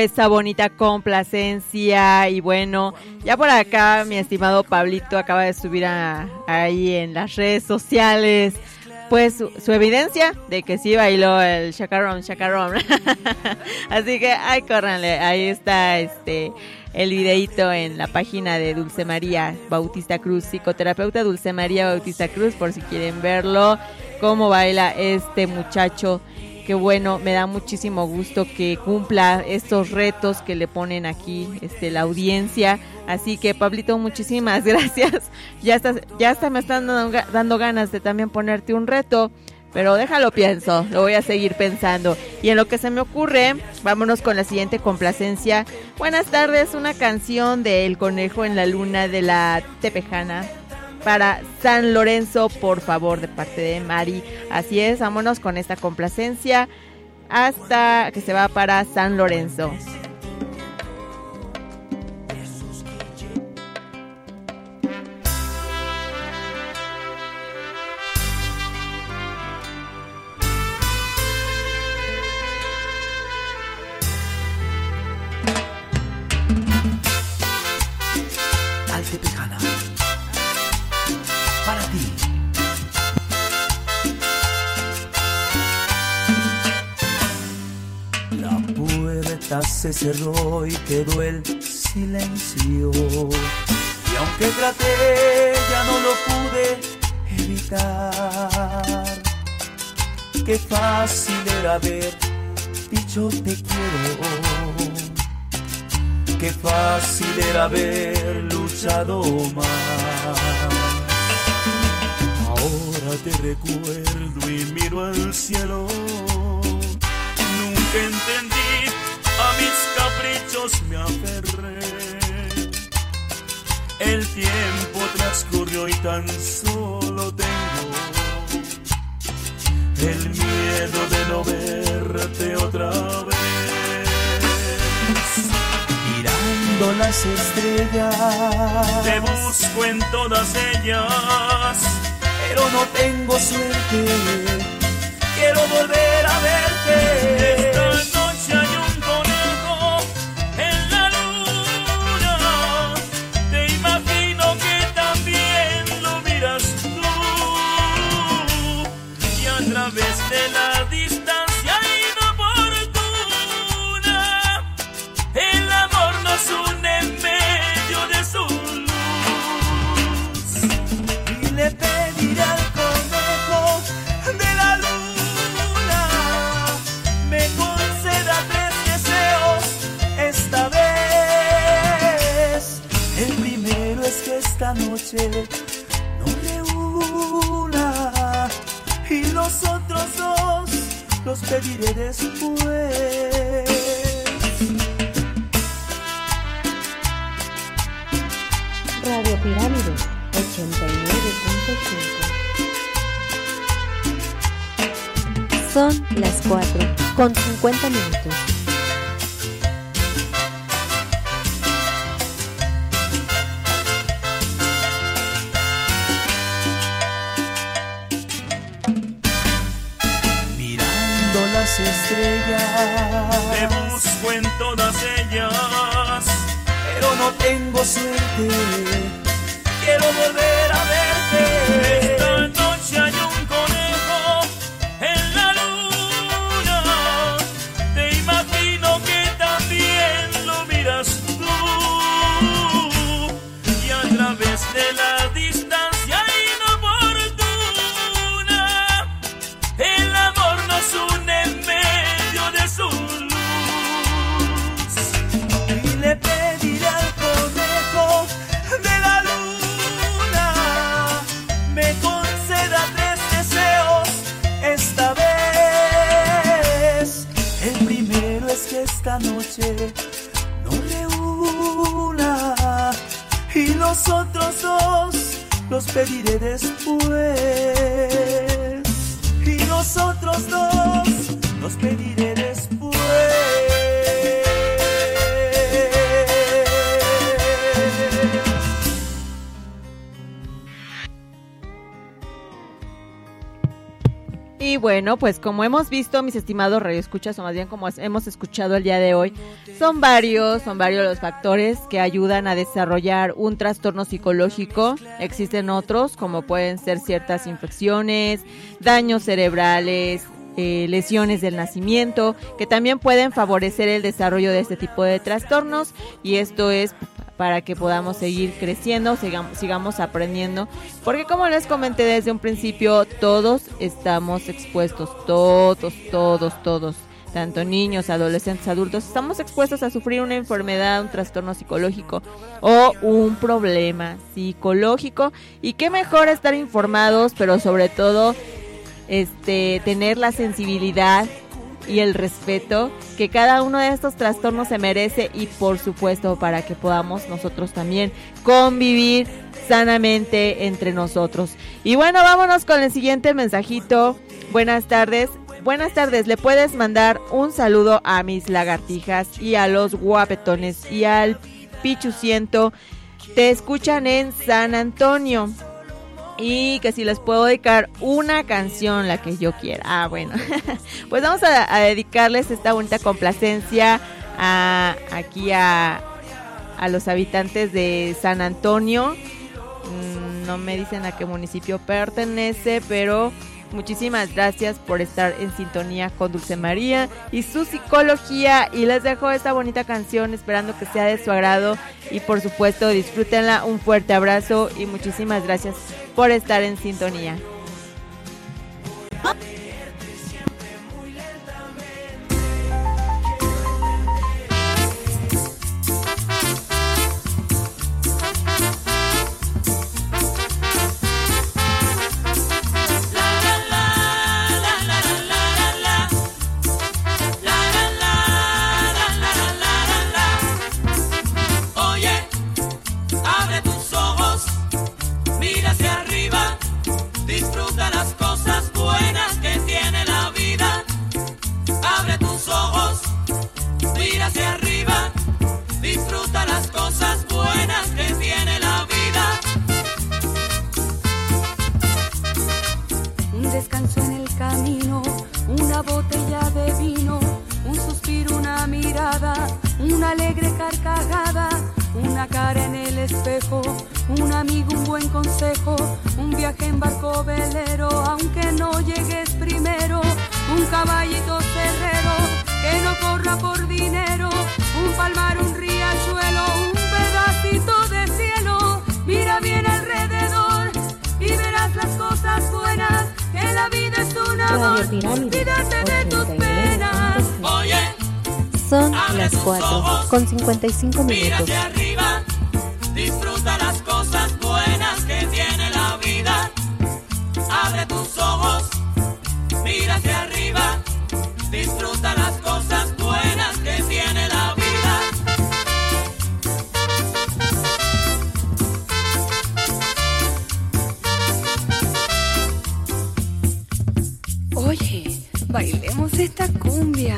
esta bonita complacencia. Y bueno, ya por acá mi estimado Pablito acaba de subir a, ahí en las redes sociales. Pues su, evidencia de que sí bailó el chacarón, chacarón. Así que, ay, córranle. Ahí está este el videito en la página de Dulce María Bautista Cruz, psicoterapeuta Dulce María Bautista Cruz, por si quieren verlo, cómo baila este muchacho que bueno, me da muchísimo gusto que cumpla estos retos que le ponen aquí este, la audiencia. Así que Pablito, muchísimas gracias. Ya hasta, ya hasta me están dando, dando ganas de también ponerte un reto. Pero déjalo pienso, lo voy a seguir pensando. Y en lo que se me ocurre, vámonos con la siguiente complacencia. Buenas tardes, una canción de El Conejo en la Luna de la Tepejana para San Lorenzo, por favor, de parte de Mari. Así es, vámonos con esta complacencia hasta que se va para San Lorenzo. Se cerró y quedó el silencio. Y aunque traté, ya no lo pude evitar. Qué fácil era haber dicho te quiero. Qué fácil era haber luchado más. Ahora te recuerdo y miro al cielo. Nunca entendí, a mis caprichos me aferré. El tiempo transcurrió y tan solo tengo el miedo de no verte otra vez. Mirando las estrellas, te busco en todas ellas, pero no tengo suerte. Quiero volver a verte. Noche nos reúna y los otros dos los pediré después. Radio Pirámides 89.5. Son las 4 con 50 minutos. Estrellas, te busco en todas ellas, pero no tengo suerte. Pues como hemos visto, mis estimados radioescuchas, o más bien como hemos escuchado el día de hoy, son varios, son varios los factores que ayudan a desarrollar un trastorno psicológico. Existen otros, como pueden ser ciertas infecciones, daños cerebrales, eh, lesiones del nacimiento, que también pueden favorecer el desarrollo de este tipo de trastornos. Y esto es para que podamos seguir creciendo, sigamos, sigamos aprendiendo, porque como les comenté desde un principio, todos estamos expuestos, todos, todos, todos, tanto niños, adolescentes, adultos, estamos expuestos a sufrir una enfermedad, un trastorno psicológico o un problema psicológico. Y qué mejor estar informados, pero sobre todo este tener la sensibilidad y el respeto que cada uno de estos trastornos se merece y por supuesto para que podamos nosotros también convivir sanamente entre nosotros. Y bueno, vámonos con el siguiente mensajito. Buenas tardes. Buenas tardes, le puedes mandar un saludo a mis lagartijas y a los guapetones y al pichuciento. Te escuchan en San Antonio y que si les puedo dedicar una canción, la que yo quiera. Ah, bueno, pues vamos a, dedicarles esta bonita complacencia a, aquí a, a los habitantes de San Antonio. Mm, no me dicen a qué municipio pertenece, pero Muchísimas gracias por estar en sintonía con Dulce María y su psicología. Y les dejo esta bonita canción esperando que sea de su agrado. Y por supuesto, disfrútenla. Un fuerte abrazo y muchísimas gracias por estar en sintonía. en el camino, una botella de vino, un suspiro, una mirada, una alegre carcajada, una cara en el espejo, un amigo, un buen consejo, un viaje en barco velero, aunque no llegues primero, un caballito cerrero que no corra por dinero, un palmar, un riachuelo, un pedacito de cielo, mira bien alrededor y verás las cosas buenas con 55 minutos. Mira hacia arriba, disfruta las cosas buenas que tiene la vida. Abre tus ojos, mira hacia arriba, disfruta las cosas buenas bailemos esta cumbia.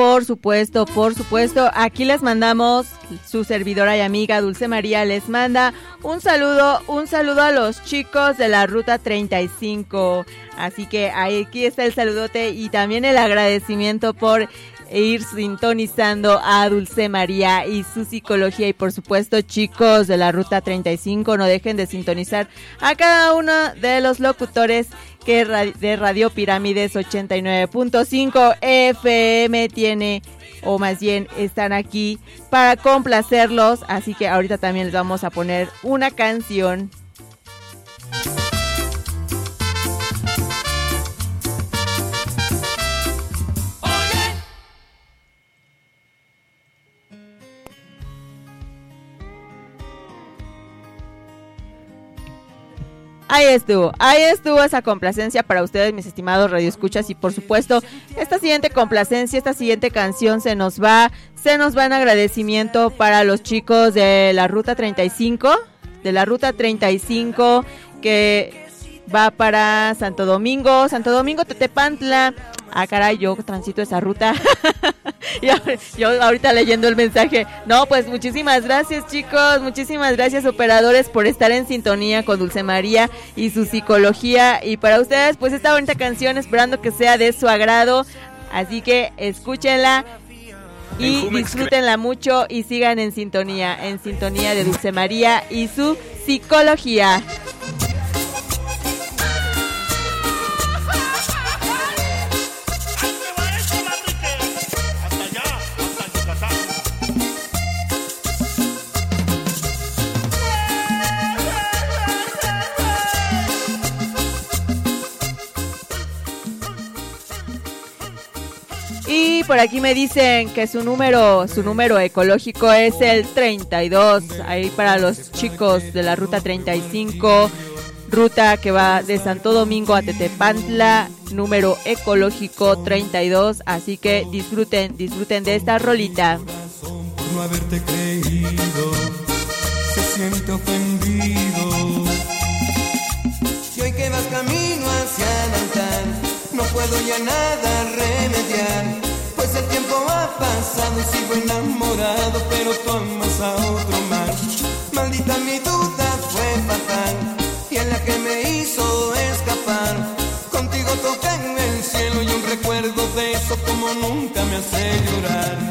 Por supuesto, por supuesto. Aquí les mandamos, su servidora y amiga Dulce María les manda un saludo, un saludo a los chicos de la Ruta 35. Así que aquí está el saludote y también el agradecimiento por ir sintonizando a Dulce María y su psicología. Y por supuesto chicos de la Ruta 35 no dejen de sintonizar a cada uno de los locutores que de Radio Pirámides 89.5 FM tiene o más bien están aquí para complacerlos, así que ahorita también les vamos a poner una canción Ahí estuvo, ahí estuvo esa complacencia para ustedes, mis estimados radioescuchas. Y por supuesto, esta siguiente complacencia, esta siguiente canción se nos va, se nos va en agradecimiento para los chicos de la Ruta 35, de la Ruta 35, que va para Santo Domingo, Santo Domingo, Tetepantla. Ah, caray, yo transito esa ruta. yo ahorita leyendo el mensaje. No, pues muchísimas gracias, chicos. Muchísimas gracias, operadores, por estar en sintonía con Dulce María y su psicología. Y para ustedes, pues esta bonita canción, esperando que sea de su agrado. Así que escúchenla y disfrútenla mucho y sigan en sintonía, en sintonía de Dulce María y su psicología. Por aquí me dicen que su número, su número ecológico es el 32. Ahí para los chicos de la ruta 35, ruta que va de Santo Domingo a Tetepantla, número ecológico 32. Así que disfruten, disfruten de esta rolita. Tiempo ha pasado y sigo enamorado, pero tú amas a otro más. Maldita mi duda fue fatal, y en la que me hizo escapar. Contigo toqué en el cielo y un recuerdo de eso como nunca me hace. Llorar,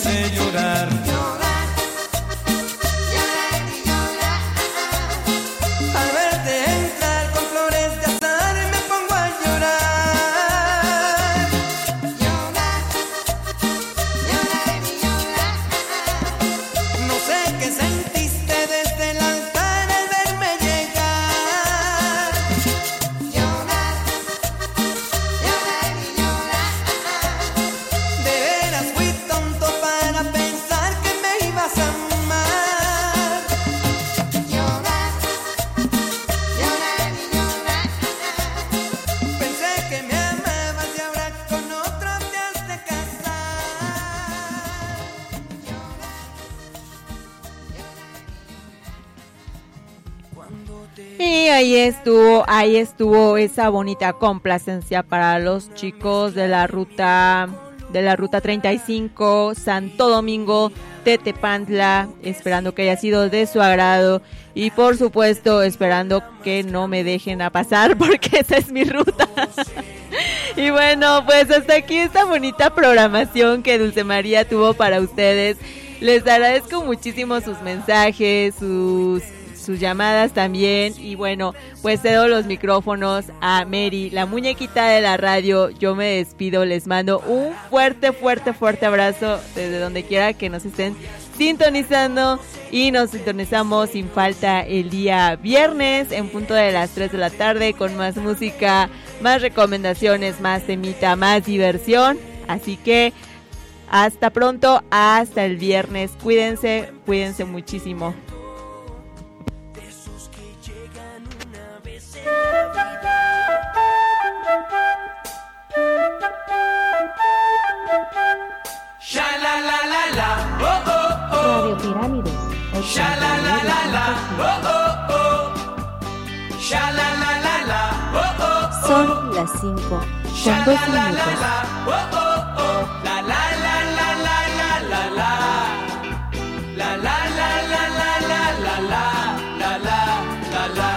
hace llorar. Estuvo, esa bonita complacencia para los chicos de la ruta de la ruta 35 Santo Domingo Tetepantla, esperando que haya sido de su agrado y por supuesto esperando que no me dejen pasar porque esa es mi ruta. y bueno, pues hasta aquí esta bonita programación que Dulce María tuvo para ustedes. Les agradezco muchísimo sus mensajes, sus sus llamadas también. Y bueno, pues cedo los micrófonos a Mary, la muñequita de la radio. Yo me despido, les mando un fuerte, fuerte, fuerte abrazo desde donde quiera que nos estén sintonizando. Y nos sintonizamos sin falta el día viernes en punto de las 3 de la tarde con más música, más recomendaciones, más temita, más diversión. Así que Hasta pronto, hasta el viernes. Cuídense, cuídense muchísimo. La la la la. La la la la.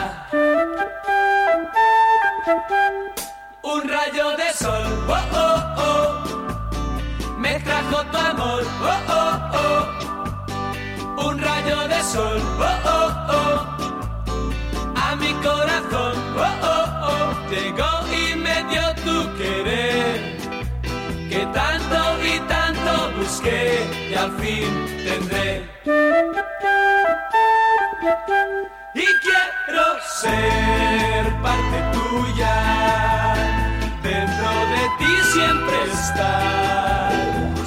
Un rayo de sol, oh oh oh. Oh oh oh. Un rayo de sol, oh oh oh. A mi corazón, oh oh oh. Llegó y me dio tu querer. Que tanto y tanto busqué y al fin tendré. Y quiero ser parte tuya. Dentro de ti siempre estar.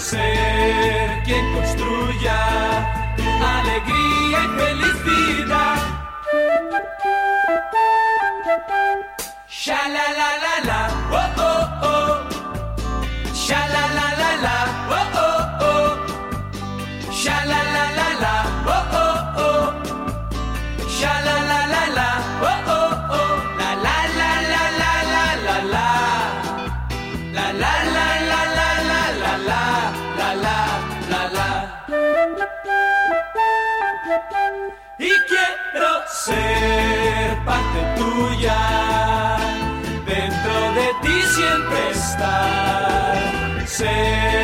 Ser quien construya alegría y felicidad. Sha la la la oh oh oh. Sha la, ser parte tuya. Dentro de ti siempre estar. Ser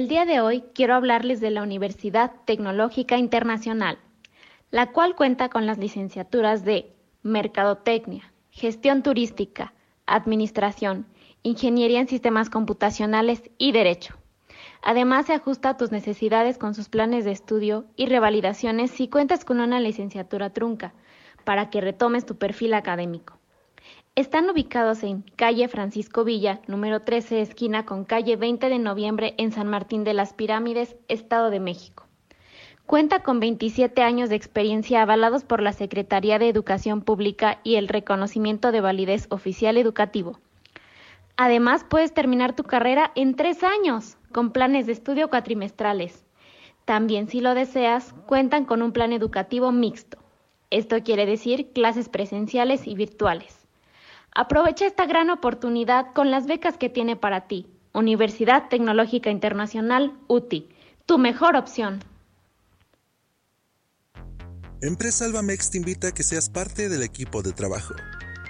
El día de hoy quiero hablarles de la Universidad Tecnológica Internacional, la cual cuenta con las licenciaturas de Mercadotecnia, Gestión Turística, Administración, Ingeniería en Sistemas Computacionales y Derecho. Además, se ajusta a tus necesidades con sus planes de estudio y revalidaciones si cuentas con una licenciatura trunca, para que retomes tu perfil académico. Están ubicados en calle Francisco Villa, número 13, esquina con calle 20 de noviembre en San Martín de las Pirámides, Estado de México. Cuenta con 27 años de experiencia avalados por la Secretaría de Educación Pública y el reconocimiento de validez oficial educativo. Además, puedes terminar tu carrera en tres años, con planes de estudio cuatrimestrales. También, si lo deseas, cuentan con un plan educativo mixto. Esto quiere decir clases presenciales y virtuales. Aprovecha esta gran oportunidad con las becas que tiene para ti. Universidad Tecnológica Internacional, UTI, tu mejor opción. Empresa Albamex te invita a que seas parte del equipo de trabajo.